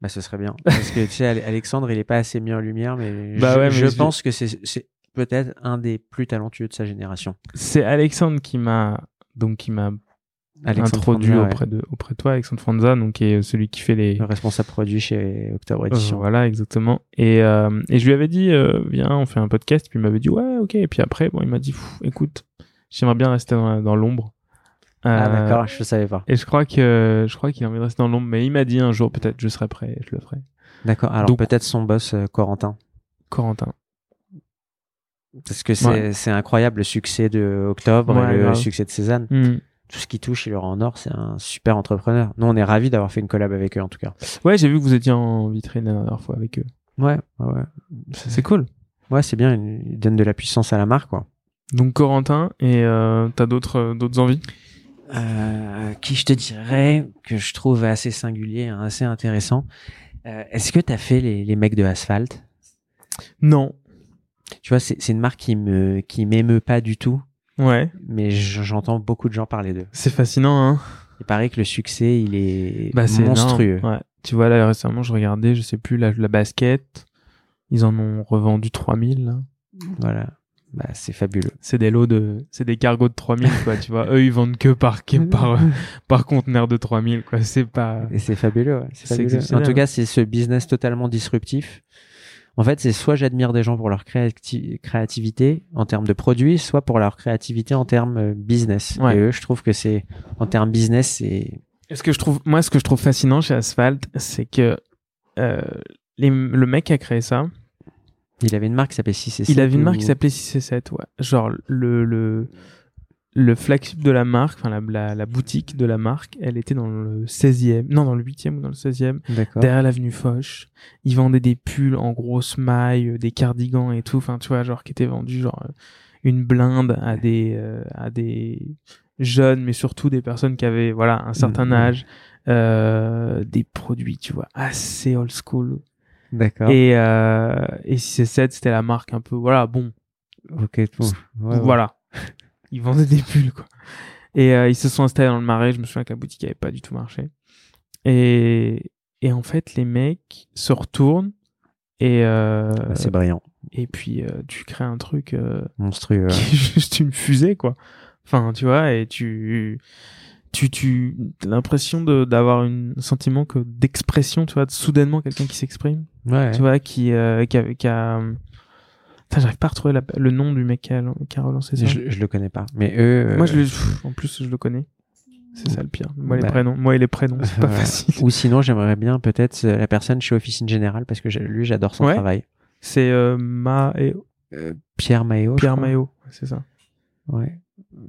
Bah, ce serait bien. Parce que tu sais, Ale- Alexandre, il est pas assez mis en lumière, mais Bah je, ouais, mais je je- pense que c'est c'est peut-être un des plus talentueux de sa génération. C'est Alexandre qui m'a donc qui m'a Alexandre introduit Franza, auprès de auprès de toi, Alexandre Franza, donc qui est celui qui fait les le responsable produit chez Octobre Euh, Édition. voilà, exactement. Et, euh, et je lui avais dit, euh, viens, on fait un podcast. Puis il m'avait dit, ouais, ok. Et puis après, bon, il m'a dit, écoute, j'aimerais bien rester dans, dans l'ombre. Ah Euh, d'accord, je savais pas. Et je crois que je crois qu'il a envie de rester dans l'ombre, mais il m'a dit un jour peut-être je serai prêt, je le ferai. D'accord. Alors peut-être son boss euh, Corentin, Corentin. parce que c'est Ouais. incroyable le succès de Octobre Ouais, et le grave. succès de Cézanne. Hmm. Tout ce qui touche, il le rend en or. C'est un super entrepreneur. Nous, on est ravis d'avoir fait une collab avec eux en tout cas. Ouais, j'ai vu que vous étiez en vitrine la dernière fois avec eux. Ouais, ouais, ouais. C'est cool. Ouais, c'est bien. Ils donnent de la puissance à la marque, quoi. Donc Corentin, et euh, t'as d'autres euh, d'autres envies? Euh, qui je te dirais que je trouve assez singulier, hein, assez intéressant. Euh, Est-ce que t'as fait les, les mecs de Asphalt? Non. Tu vois, c'est c'est une marque qui me qui m'émeut pas du tout, Ouais. mais j'entends beaucoup de gens parler d'eux. C'est fascinant, hein. Il paraît que le succce, il est Bah, monstrueux. Ouais. Tu vois, là, récemment, je regardais, je sais plus, la, la basket. Ils en ont revendu 3000, là. Voilà. Bah, c'est fabuleux. C'est des lots de, c'est des cargos de 3000, quoi, tu vois. Eux, ils vendent que par, par, par conteneur de 3000, quoi. C'est pas, Et c'est fabuleux, ouais. C'est. En tout cas, c'est ce business totalement disruptif. En fait, c'est soit j'admire des gens pour leur créati- créativité en termes de produits, soit pour leur créativité en termes euh, business. Ouais. Et eux, je trouve que c'est en termes business, c'est ce que je trouve, moi, ce que je trouve fascinant chez Asphalt, c'est que, euh, les, le mec qui a créé ça, il avait une marque qui s'appelait 6 il avait une marque qui s'appelait 6 et 7, ouais. Genre, le, le, le flagship de la marque, enfin la, la, la boutique de la marque, elle était dans le 16e, non dans le 8e ou dans le 16e, D'accord. derrière l'avenue Foch. Ils vendaient des pulls en grosses mailles, euh, des cardigans et tout, enfin tu vois, genre qui étaient vendus genre euh, une blinde à des euh, à des jeunes, mais surtout des personnes qui avaient voilà un certain âge, euh, des produits, tu vois, assez old school. D'accord. Et euh, et 6 c'était la marque un peu voilà bon Ok. tout. Ouais, ouais. Ils vendaient des pulls, quoi. Et euh, ils se sont installés dans le marais. Je me souviens que la boutique avait pas du tout marché. Et, et en fait, les mecs se retournent et, euh, Bah, c'est brillant. et puis euh, tu crées un truc euh, Monstrueux. qui est juste une fusée, quoi. Enfin, tu vois, et tu, tu, tu, as l'impression d'avoir un sentiment que d'expression, tu vois, de soudainement quelqu'un qui s'exprime Ouais. tu vois, qui, euh, qui a, qui a... J'arrive pas à retrouver la- le nom du mec qui a, qui a relancé ça. Je, je le connais pas. Mais eux. Moi, euh, je le, pff, en plus, je le connais. C'est ça le pire. Moi, les Bah. prénoms, moi et les prénoms, c'est pas facile. Ou sinon, j'aimerais bien peut-être euh, la personne chez Officine Générale parce que lui, j'adore son Ouais. travail. C'est euh, Ma et Euh, Pierre Maillot. Pierre. Maillot, c'est ça. Ouais.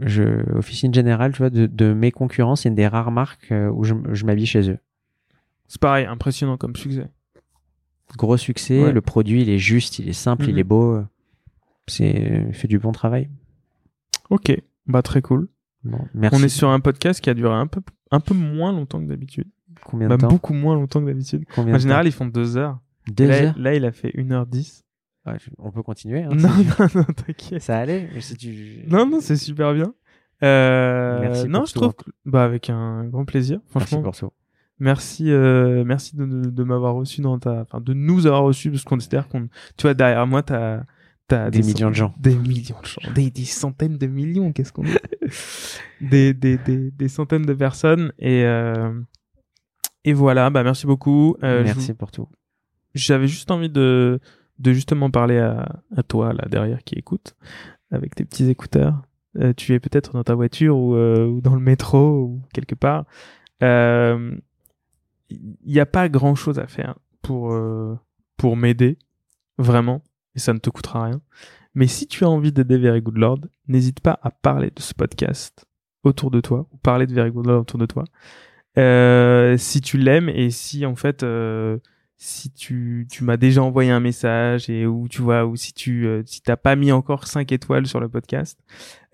Je, Officine Générale, tu vois, de, de mes concurrents, c'est une des rares marques où je, je m'habille chez eux. C'est pareil, impressionnant comme succès. Gros succès, Ouais. le produit, il est juste, il est simple, il Mhm. est beau. C'est, il fait du bon travail. Ok, bah très cool. Bon, merci. On est sur un podcast qui a duré un peu, un peu moins longtemps que d'habitude. combien de temps beaucoup moins longtemps que d'habitude. En général, ils font deux heures. Deux là, heures là, il a fait 1h10. Ouais, je- On peut continuer. hein, Non, non, non, t'inquiète. Ça allait. Non, non, c'est super bien. Euh, Merci non, pour je trouve, en que- bah avec un grand plaisir. Merci Franchement, pour ça. Merci, euh, merci de, de, de m'avoir reçu dans ta, enfin, de nous avoir reçus parce qu'on considère qu'on, tu vois, derrière moi, t'as, t'as Des millions de gens. des millions de gens, des, des centaines de millions, qu'est-ce qu'on des, des, des, des centaines de personnes et, euh, et voilà, bah merci beaucoup. Euh, Merci vous- pour tout. J'avais juste envie de, de justement parler à, à toi là derrière qui écoute avec tes petits écouteurs. Euh, tu es peut-être dans ta voiture ou, euh, ou dans le métro ou quelque part. Il n'y a pas grand chose à faire pour, euh, pour m'aider, vraiment, et ça ne te coûtera rien. Mais si tu as envie d'aider Very Good Lord, n'hésite pas à parler de ce podcast autour de toi, ou parler de Very Good Lord autour de toi. Euh, si tu l'aimes et si en fait euh, si tu, tu m'as déjà envoyé un message et ou tu vois ou si tu euh, si t'as pas mis encore 5 étoiles sur le podcast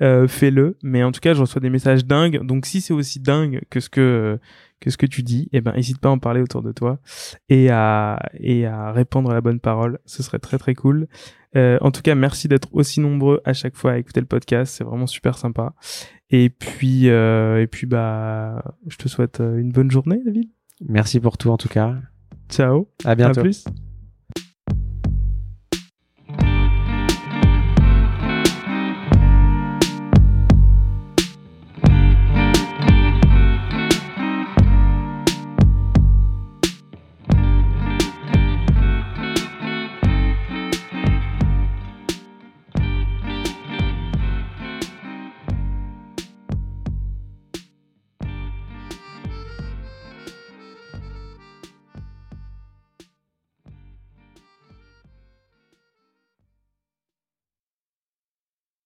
euh, fais-le. Mais en tout cas je reçois des messages dingues. Donc si c'est aussi dingue que ce que que ce que tu dis eh ben n'hésite pas à en parler autour de toi et à et à répandre la bonne parole. Ce serait très très cool. Euh, en tout cas merci d'être aussi nombreux à chaque fois à écouter le podcast. C'est vraiment super sympa. Et puis euh, et puis bah je te souhaite euh, une bonne journée David. Merci pour tout en tout cas. Ciao À bientôt. à plus